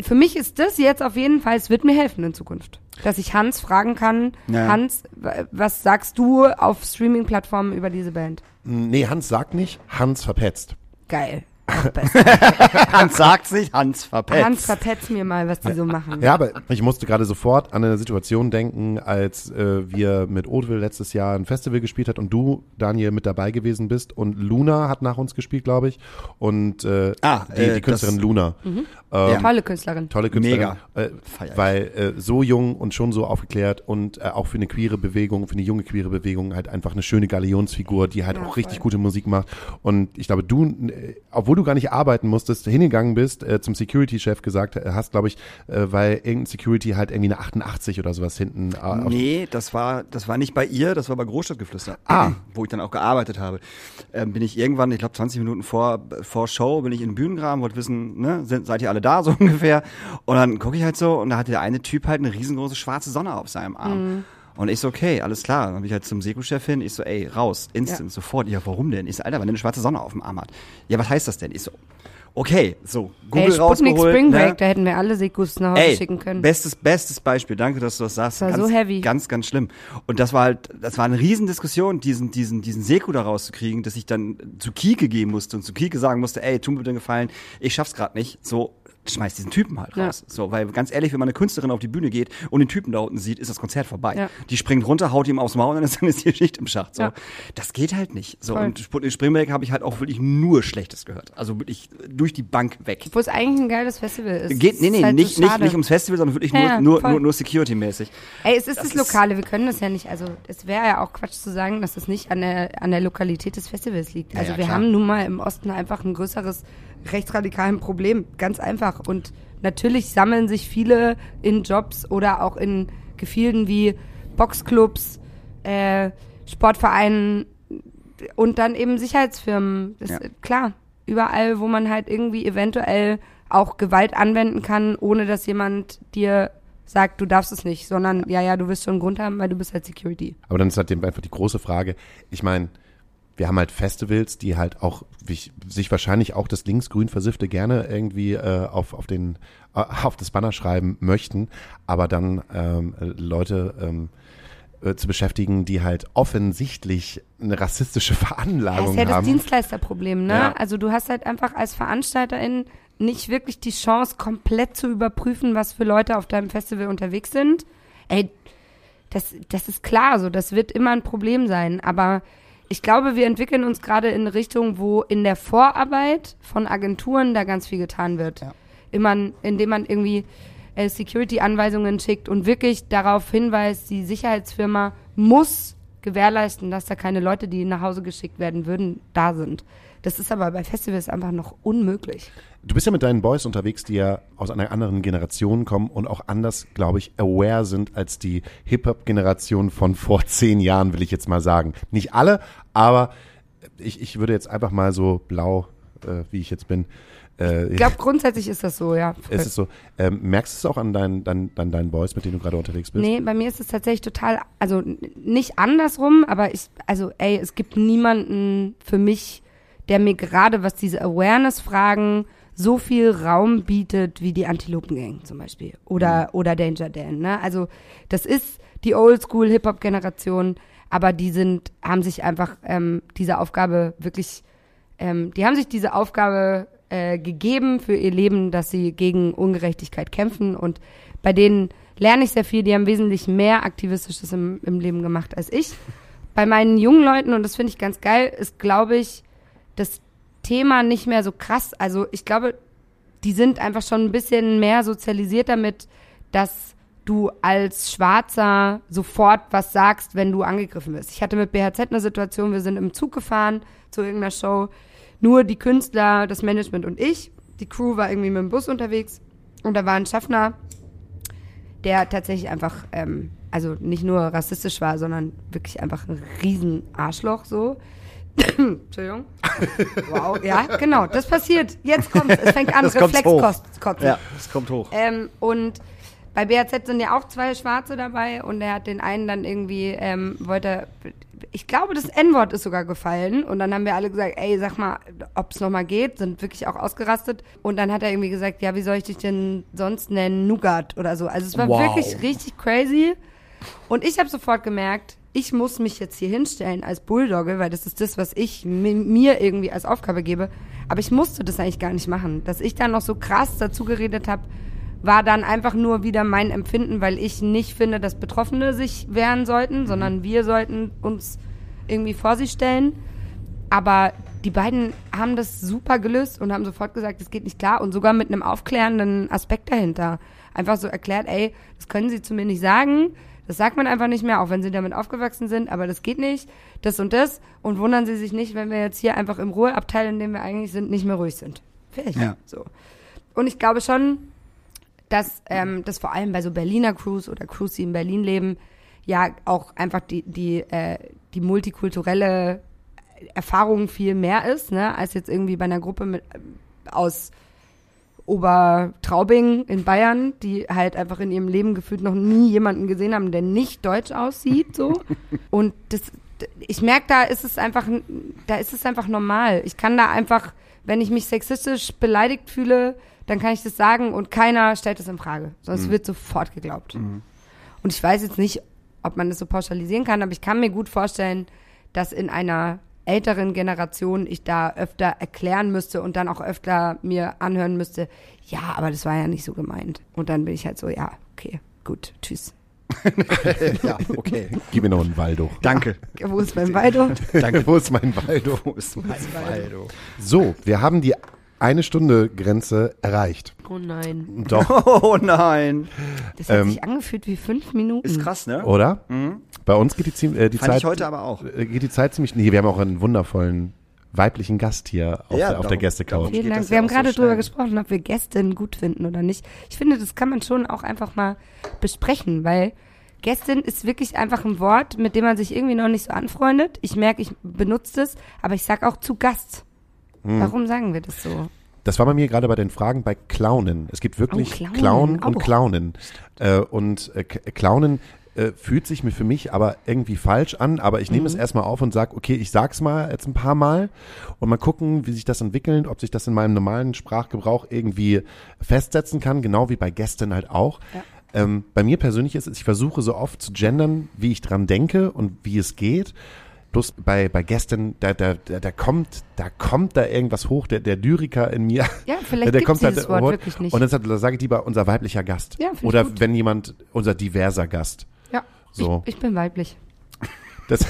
für mich ist das jetzt auf jeden Fall, es wird mir helfen in Zukunft. Dass ich Hans fragen kann, Ja. Hans, was sagst du auf Streaming-Plattformen über diese Band? nee, Hans sagt nicht, Hans verpetzt. Geil. Hans sagt sich, Hans verpetzt. Hans, verpetz mir mal, was die so machen. Ja, aber ich musste gerade sofort an eine Situation denken, als äh, wir mit Oatville letztes Jahr ein Festival gespielt hat und du, Daniel, mit dabei gewesen bist und Luna hat nach uns gespielt, glaube ich. Und äh, Ah, die, äh, die Künstlerin das- Luna. Mhm. Ähm, Ja. Tolle Künstlerin. Tolle Künstlerin. Mega. Äh, weil äh, so jung und schon so aufgeklärt und äh, auch für eine queere Bewegung, für eine junge queere Bewegung halt einfach eine schöne Galionsfigur, die halt Ja, auch richtig voll. gute Musik macht. Und ich glaube, du, äh, obwohl du gar nicht arbeiten musstest, hingegangen bist, äh, zum Security-Chef gesagt äh, hast, glaube ich, äh, weil irgendein Security halt irgendwie eine 88 oder sowas hinten. Äh, Nee, das war, das war nicht bei ihr, das war bei Großstadtgeflüster. Ah. Wo ich dann auch gearbeitet habe. Ähm, bin ich irgendwann, ich glaube 20 Minuten vor, vor Show, bin ich in den Bühnengraben, wollte wissen, ne, sind, seid ihr alle da, so ungefähr. Und dann gucke ich halt so und da hatte der eine Typ halt eine riesengroße schwarze Sonne auf seinem Arm. Und ich so, okay, alles klar. Dann bin ich halt zum Seko-Chef hin. Ich so, ey, raus, instant, Ja. sofort. Ja, warum denn? Ich so, Alter, weil der eine schwarze Sonne auf dem Arm hat. Ja, was heißt das denn? Ich so, okay, so, Google Ey, Sputnik rausgeholt. Spring Break, ne? da hätten wir alle Sekus nach Hause Ey, schicken können. bestes, bestes Beispiel. Danke, dass du das sagst. Das war ganz, so heavy. Ganz, ganz schlimm. Und das war halt, das war eine Riesendiskussion, diesen, diesen, diesen Seku da rauszukriegen, dass ich dann zu Kike gehen musste und zu Kike sagen musste, ey, tu mir bitte einen Gefallen, ich schaff's gerade nicht. So, schmeiß diesen Typen halt Ja. raus. So, weil ganz ehrlich, wenn man eine Künstlerin auf die Bühne geht und den Typen da unten sieht, ist das Konzert vorbei. Ja. Die springt runter, haut ihm aufs Maul und dann ist, die Schicht im Schacht. So, Ja. das geht halt nicht. So, Voll. und Sputnik Springberg habe ich halt auch wirklich nur Schlechtes gehört. Also wirklich durch die Bank weg. Wo es eigentlich ein geiles Festival ist. Geht, nee, nee, halt nicht, so nicht, nicht ums Festival, sondern wirklich Ja, nur, ja, nur, nur, nur Security-mäßig. Ey, es ist das, Das Lokale, wir können das ja nicht, also es wäre ja auch Quatsch zu sagen, dass es nicht an der, an der Lokalität des Festivals liegt. Ja, Also ja, wir haben nun mal im Osten einfach ein größeres rechtsradikalen Problem, ganz einfach. Und natürlich sammeln sich viele in Jobs oder auch in Gefilden wie Boxclubs, äh, Sportvereinen und dann eben Sicherheitsfirmen. Das, Ja. Klar, überall, wo man halt irgendwie eventuell auch Gewalt anwenden kann, ohne dass jemand dir sagt, du darfst es nicht, sondern ja, ja, du wirst schon einen Grund haben, weil du bist halt Security. Aber dann ist halt eben einfach die große Frage. Ich meine, wir haben halt Festivals, die halt auch sich wahrscheinlich auch das linksgrün versiffte gerne irgendwie äh, auf, auf den äh, auf das Banner schreiben möchten, aber dann ähm, äh, Leute ähm, äh, zu beschäftigen, die halt offensichtlich eine rassistische Das Veranlagung ist ja das haben. Dienstleisterproblem, ne? Ja. Also du hast halt einfach als Veranstalterin nicht wirklich die Chance, komplett zu überprüfen, was für Leute auf deinem Festival unterwegs sind. Ey, das, das ist klar, so, das wird immer ein Problem sein. Aber ich glaube, wir entwickeln uns gerade in eine Richtung, wo in der Vorarbeit von Agenturen da ganz viel getan wird. Ja. Immer, indem man irgendwie äh, Security-Anweisungen schickt und wirklich darauf hinweist, die Sicherheitsfirma muss gewährleisten, dass da keine Leute, die nach Hause geschickt werden würden, da sind. Das ist aber bei Festivals einfach noch unmöglich. Du bist ja mit deinen Boys unterwegs, die ja aus einer anderen Generation kommen und auch anders, glaube ich, aware sind als die Hip-Hop-Generation von vor zehn Jahren, will ich jetzt mal sagen. Nicht alle, aber ich, ich würde jetzt einfach mal so blau, äh, wie ich jetzt bin, äh, Ich glaube, grundsätzlich ist das so, ja. es ist so. Ähm, merkst du es auch an deinen, deinen, an deinen Boys, mit denen du gerade unterwegs bist? Nee, bei mir ist es tatsächlich total, also nicht andersrum, aber ich, also ey, es gibt niemanden für mich, der mir gerade, was diese Awareness-Fragen so viel Raum bietet wie die Antilopen-Gang zum Beispiel oder, oder Danger Dan. Ne? Also das ist die Oldschool-Hip-Hop-Generation, aber die sind, haben sich einfach ähm, diese Aufgabe wirklich, ähm, die haben sich diese Aufgabe äh, gegeben für ihr Leben, dass sie gegen Ungerechtigkeit kämpfen und bei denen lerne ich sehr viel, die haben wesentlich mehr Aktivistisches im, im Leben gemacht als ich. Bei meinen jungen Leuten, und das finde ich ganz geil, ist, glaube ich, das Thema nicht mehr so krass. Also ich glaube, die sind einfach schon ein bisschen mehr sozialisiert damit, dass du als Schwarzer sofort was sagst, wenn du angegriffen wirst. Ich hatte mit BHZ eine Situation, wir sind im Zug gefahren zu irgendeiner Show, nur die Künstler, das Management und ich. Die Crew war irgendwie mit dem Bus unterwegs und da war ein Schaffner, der tatsächlich einfach, ähm, also nicht nur rassistisch war, sondern wirklich einfach ein riesen Arschloch so. Entschuldigung. Wow, ja, genau, das passiert. Jetzt kommt es. Fängt an. Reflexkotzen. Ja, es kommt hoch. Ähm, und bei BAZ sind ja auch zwei Schwarze dabei und er hat den einen dann irgendwie, ähm, wollte, ich glaube, das N-Wort ist sogar gefallen und dann haben wir alle gesagt, ey, sag mal, ob es nochmal geht, sind wirklich auch ausgerastet und dann hat er irgendwie gesagt, ja, wie soll ich dich denn sonst nennen, Nougat oder so. Also es war Wow. wirklich richtig crazy und ich habe sofort gemerkt, ich muss mich jetzt hier hinstellen als Bulldogge, weil das ist das, was ich mi- mir irgendwie als Aufgabe gebe. Aber ich musste das eigentlich gar nicht machen. Dass ich dann noch so krass dazu geredet habe, war dann einfach nur wieder mein Empfinden, weil ich nicht finde, dass Betroffene sich wehren sollten, sondern wir sollten uns irgendwie vor sie stellen. Aber die beiden haben das super gelöst und haben sofort gesagt, es geht nicht klar und sogar mit einem aufklärenden Aspekt dahinter. Einfach so erklärt, ey, das können sie zu mir nicht sagen, das sagt man einfach nicht mehr, auch wenn sie damit aufgewachsen sind, aber das geht nicht, das und das und wundern sie sich nicht, wenn wir jetzt hier einfach im Ruheabteil, in dem wir eigentlich sind, nicht mehr ruhig sind. Fertig. Ja. So. Und ich glaube schon, dass ähm, das vor allem bei so Berliner Crews oder Crews, die in Berlin leben, ja auch einfach die, die, äh, die multikulturelle Erfahrung viel mehr ist, ne, als jetzt irgendwie bei einer Gruppe mit, äh, aus Obertraubing in Bayern, die halt einfach in ihrem Leben gefühlt noch nie jemanden gesehen haben, der nicht deutsch aussieht, so. Und das, ich merke, da ist es einfach, da ist es einfach normal. Ich kann da einfach, wenn ich mich sexistisch beleidigt fühle, dann kann ich das sagen und keiner stellt das in Frage. Sonst wird sofort geglaubt. Und ich weiß jetzt nicht, ob man das so pauschalisieren kann, aber ich kann mir gut vorstellen, dass in einer älteren Generation ich da öfter erklären müsste und dann auch öfter mir anhören müsste, ja, aber das war ja nicht so gemeint. Und dann bin ich halt so, ja, okay, gut, tschüss. ja, okay. Gib mir noch einen Waldo. Danke. Wo ist mein Waldo? Danke. Wo ist mein Waldo? Wo ist mein Waldo? So, wir haben die eine Stunde Grenze erreicht. Oh nein. Doch, Oh nein. Das hat Ähm, sich angefühlt wie fünf Minuten. Ist krass, ne? oder? Bei uns geht die, äh, die Fand Zeit. ich heute aber auch. äh, Geht die Zeit ziemlich. Nee, wir haben auch einen wundervollen weiblichen Gast hier auf, Ja, der, auf der darum- Gästecouch. darum Vielen geht Dank. das Wir ja haben auch so gerade drüber schnell. gesprochen, ob wir Gästinnen gut finden oder nicht. Ich finde, das kann man schon auch einfach mal besprechen, weil Gästin ist wirklich einfach ein Wort, mit dem man sich irgendwie noch nicht so anfreundet. Ich merke, ich benutze es, aber ich sag auch zu Gast. Hm. Warum sagen wir das so? Das war bei mir gerade bei den Fragen bei Clownen. Es gibt wirklich Oh, Clownen Clown und. Clownen. Äh, und äh, K- Clownen äh, fühlt sich mir für mich aber irgendwie falsch an, aber ich nehme Mhm. es erstmal auf und sag, okay, ich sag's mal jetzt ein paar Mal und mal gucken, wie sich das entwickelt, ob sich das in meinem normalen Sprachgebrauch irgendwie festsetzen kann, genau wie bei Gästen halt auch. Ja. Ähm, bei mir persönlich ist es, ich versuche so oft zu gendern, wie ich dran denke und wie es geht. Bloß bei, bei Gästen, da, da, da, da kommt, da kommt da irgendwas hoch, der, der Lyriker in mir. Ja, vielleicht der da- dieses Wort wirklich nicht. Und deshalb sage ich lieber unser weiblicher Gast. Ja, Oder gut. wenn jemand, unser diverser Gast. Ja, So. ich, ich bin weiblich. Das,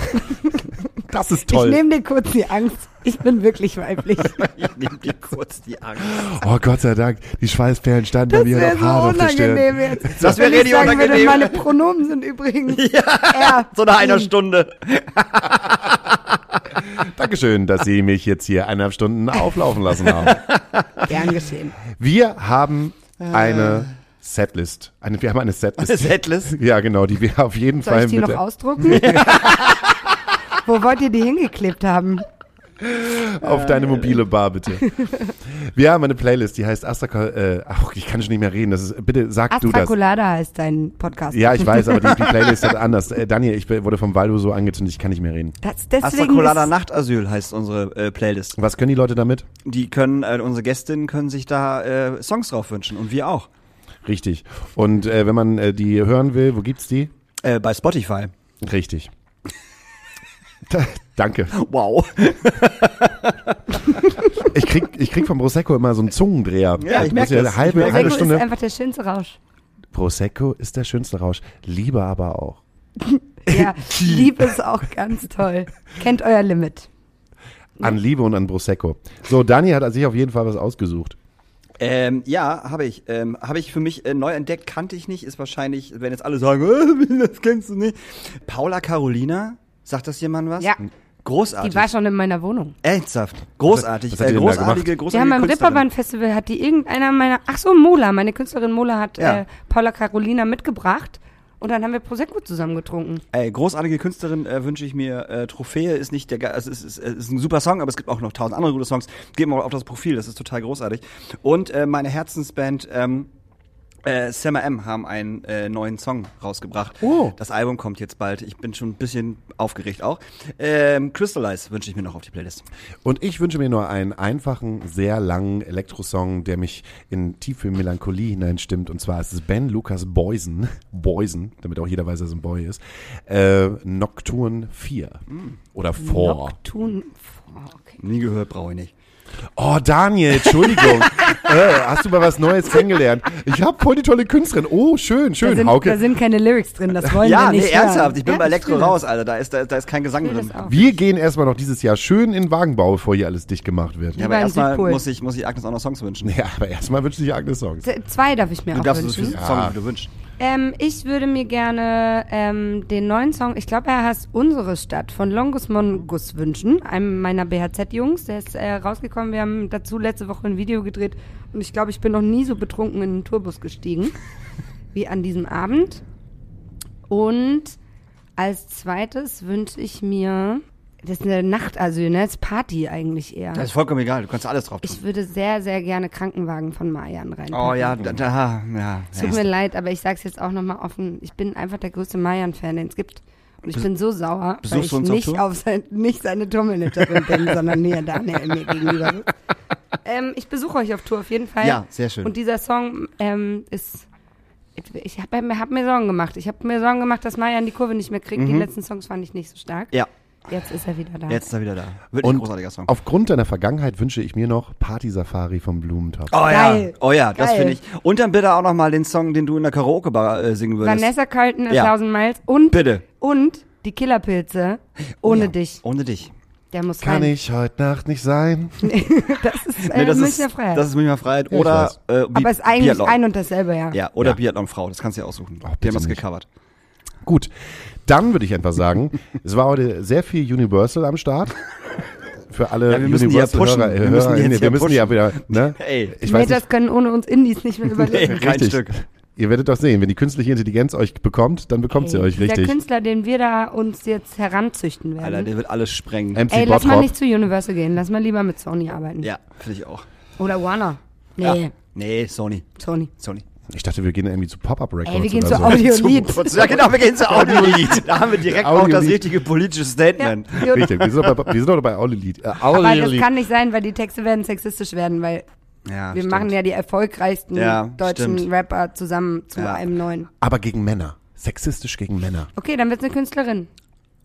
das ist toll. Ich nehme dir kurz die Angst. Ich bin wirklich weiblich. Ich nehme dir kurz die Angst. oh Gott sei Dank, die Schweißperlen standen Das bei mir wäre noch so Haare auf der Stirn. unangenehm jetzt. Das wäre Wenn ich richtig sagen würde, unangenehm. Meine Pronomen sind übrigens er. So nach einer. Stunde. Dankeschön, dass Sie mich jetzt hier eineinhalb Stunden auflaufen lassen haben. Gern geschehen. Wir haben eine Setlist. Eine, wir haben eine Setlist. Eine Setlist? Ja, genau, die wir auf jeden Soll Fall ich die noch ausdrucken? Wo wollt ihr die hingeklebt haben? auf deine mobile Bar, bitte. Wir haben eine Playlist, die heißt Astra, äh, ach, ich kann schon nicht mehr reden. Das ist, bitte sag du Astra das. Colada heißt dein Podcast. Ja, ich weiß, aber die, die Playlist hat anders. Äh, Daniel, ich wurde vom Waldo so angezündet, ich kann nicht mehr reden. Das, deswegen Astra Colada Nachtasyl heißt unsere äh, Playlist. Was können die Leute damit? Die können, äh, unsere Gästinnen können sich da äh, Songs drauf wünschen und wir auch. Richtig. Und äh, wenn man äh, die hören will, wo gibt's die? Äh, bei Spotify. Richtig. Da- Danke. Wow. Ich krieg, ich krieg vom Prosecco immer so einen Zungendreher. Ja, ich muss merk ja das. eine halbe, Ich merk halbe Prosecco ist Stunde. einfach der schönste Rausch. Prosecco ist der schönste Rausch. Liebe aber auch. Ja, Liebe ist auch ganz toll. Kennt euer Limit. An Liebe und an Prosecco. So, Dani hat sich auf jeden Fall was ausgesucht. Ähm, ja, habe ich. Ähm, habe ich für mich äh, neu entdeckt, kannte ich nicht. Ist wahrscheinlich, wenn jetzt alle sagen, äh, das kennst du nicht. Paula Carolina, sagt das jemand was? Ja. Großartig. Die war schon in meiner Wohnung. Ernsthaft. Großartig. Was hat die äh, denn da großartige, großartige Wir haben beim Künstlerin. Ripperbahn Festival hat die irgendeiner meiner, ach so, Mola, meine Künstlerin Mola hat Ja. äh, Paula Carolina mitgebracht und dann haben wir Prosecco zusammen getrunken. Ey, großartige Künstlerin äh, wünsche ich mir. Äh, Trophäe ist nicht der, also es ist, es ist ein super Song, aber es gibt auch noch tausend andere gute Songs. Geht mal auf das Profil, das ist total großartig. Und äh, meine Herzensband ähm, äh, Summer M haben einen äh, neuen Song rausgebracht. Oh. Das Album kommt jetzt bald. Ich bin schon ein bisschen aufgeregt auch. Ähm, Crystallize wünsche ich mir noch auf die Playlist. Und ich wünsche mir nur einen einfachen, sehr langen Elektrosong, der mich in tiefe Melancholie hineinstimmt. Und zwar ist es Ben Lucas Boysen, Boysen, damit auch jeder weiß, dass es ein Boy ist, äh, Nocturne 4 oder 4. Noctun. Oh, okay. Nie gehört, brauche ich nicht. Oh, Daniel, Entschuldigung. äh, hast du mal was Neues kennengelernt? Ich habe voll die tolle Künstlerin. Oh, schön, Da schön. sind, da Hauke. sind keine Lyrics drin, das wollen ja, wir nicht nee, ernsthaft. Ich bin hören. bei Ja, Elektro raus, Alter. Da ist, da, da ist kein Gesang drin. Wir gehen erstmal noch dieses Jahr schön in den Wagenbau, bevor hier alles dicht gemacht wird. Ja, Ja, aber erstmal muss ich, muss ich Agnes auch noch Songs wünschen. aber erstmal wünsche ich Agnes Songs. Z- Zwei darf ich mir Du auch darfst so wünschen. viele Songs, wie du wünschst. Ähm, ich würde mir gerne ähm, den neuen Song, ich glaube, er heißt Unsere Stadt von Longus Mongus wünschen, einem meiner BHZ-Jungs. Der ist äh, rausgekommen. Wir haben dazu letzte Woche ein Video gedreht und ich glaube, ich bin noch nie so betrunken in den Tourbus gestiegen wie an diesem Abend. Und als zweites wünsche ich mir, das ist eine Nachtasyl, ne? Das ist Party eigentlich eher. Das ist vollkommen egal, du kannst alles drauf tun. Ich würde sehr, sehr gerne Krankenwagen von Mayan rein. Oh ja, da, da ja. Es tut mir leid, aber ich sag's jetzt auch nochmal offen. Ich bin einfach der größte Mayan-Fan, den es gibt. Und ich bin so sauer, weil besuchst ich uns auf nicht, Tour? auf sein, nicht seine Tourmanagerin bin, sondern hier Daniel mir gegenüber sitzt. Ähm, ich besuche euch auf Tour auf jeden Fall. Ja, sehr schön. Und dieser Song ähm, ist... Ich habe hab mir Sorgen gemacht. Ich habe mir Sorgen gemacht, dass Mayan die Kurve nicht mehr kriegt. Die letzten Songs fand ich nicht so stark. Mhm. Ja, Jetzt ist er wieder da. jetzt ist er wieder da. Wirklich Und großartiger Song. aufgrund deiner Vergangenheit wünsche ich mir noch Party Safari vom Blumentopf. Oh Geil. ja, oh ja, das Geil. finde ich. Und dann bitte auch noch mal den Song, den du in der Karaoke-Bar äh, singen würdest. Vanessa Carlton, A Ja. Thousand Miles und, Bitte. und die Killerpilze, ohne Oh ja, dich. Ohne dich. Der muss Kann rein. ich heute Nacht nicht sein? Das ist äh, Nee, das, ist, Münchner Freiheit. das ist Münchner Freiheit. Oder weiß. äh, Bi- Aber es ist eigentlich Biathlon. ein und dasselbe, ja. Ja, oder Ja. Biathlon-Frau, das kannst du ja aussuchen. Ach, Wir bitte haben das nicht. Gut, dann würde ich einfach sagen, es war heute sehr viel Universal am Start. Für alle Ja, wir müssen die ja pushen. Hörer, Wir müssen die jetzt wir ja müssen die ja wieder, ne? Ey, Ich nee, weiß das nicht, können ohne uns Indies nicht mehr überleben. Nee, kein richtig. Stück. Ihr werdet doch sehen, wenn die künstliche Intelligenz euch bekommt, dann bekommt sie Ey, euch dieser richtig. Künstler, den wir da uns jetzt heranzüchten werden. Alter, der wird alles sprengen. MC Ey, lass mal nicht zu Universal gehen. Lass mal lieber mit Sony arbeiten. ja, finde ich auch. Oder Warner. Nee, Ja. Nee, Sony. Sony. Sony. Ich dachte, wir gehen irgendwie zu Pop-Up Records Ey, wir gehen oder zu so. Audiolied. Ja, genau, wir gehen zu Audiolied. Da haben wir direkt auch das richtige politische Statement. Ja. Richtig, wir sind doch bei, wir sind doch bei Audiolied. Äh, Aber das kann nicht sein, weil die Texte werden sexistisch werden, weil Ja, wir stimmt. machen ja die erfolgreichsten Ja, deutschen stimmt. Rapper zusammen zu Ja. einem neuen. Aber gegen Männer. Sexistisch gegen Männer. Okay, dann wird's eine Künstlerin.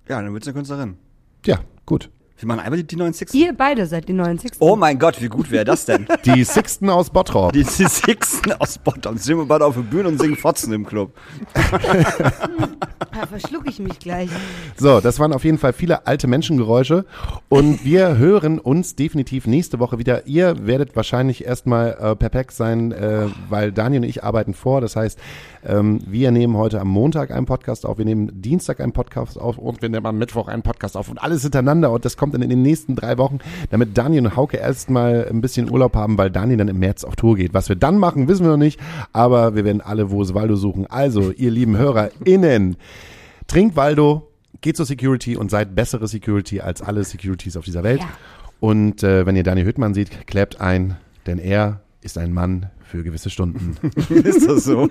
Ja, dann wird's eine Künstlerin. Ja, gut. Wir machen einfach die, die neuen Six. Ihr beide seid die neuen Six. Oh mein Gott, wie gut wäre das denn? Die Sixten aus Bottrop. Die, die Sixten aus Bottom. Stehen wir bald auf der Bühne und singen Fotzen im Club. Da verschluck ich mich gleich. So, das waren auf jeden Fall viele alte Menschengeräusche und wir hören uns definitiv nächste Woche wieder. Ihr werdet wahrscheinlich erstmal äh, perplex sein, äh, weil Daniel und ich arbeiten vor. Das heißt, ähm, wir nehmen heute am Montag einen Podcast auf, wir nehmen Dienstag einen Podcast auf und wir nehmen am Mittwoch einen Podcast auf und alles hintereinander und das kommt dann in den nächsten drei Wochen, damit Daniel und Hauke erstmal ein bisschen Urlaub haben, weil Daniel dann im März auf Tour geht. Was wir dann machen, wissen wir noch nicht, aber wir werden alle Waldo suchen. Also, ihr lieben HörerInnen, Trinkt Waldo, geht zur Security und seid bessere Security als alle Securities auf dieser Welt. Ja. Und äh, wenn ihr Daniel Hüttmann seht, klebt ein, denn er ist ein Mann für gewisse Stunden. Ist das so?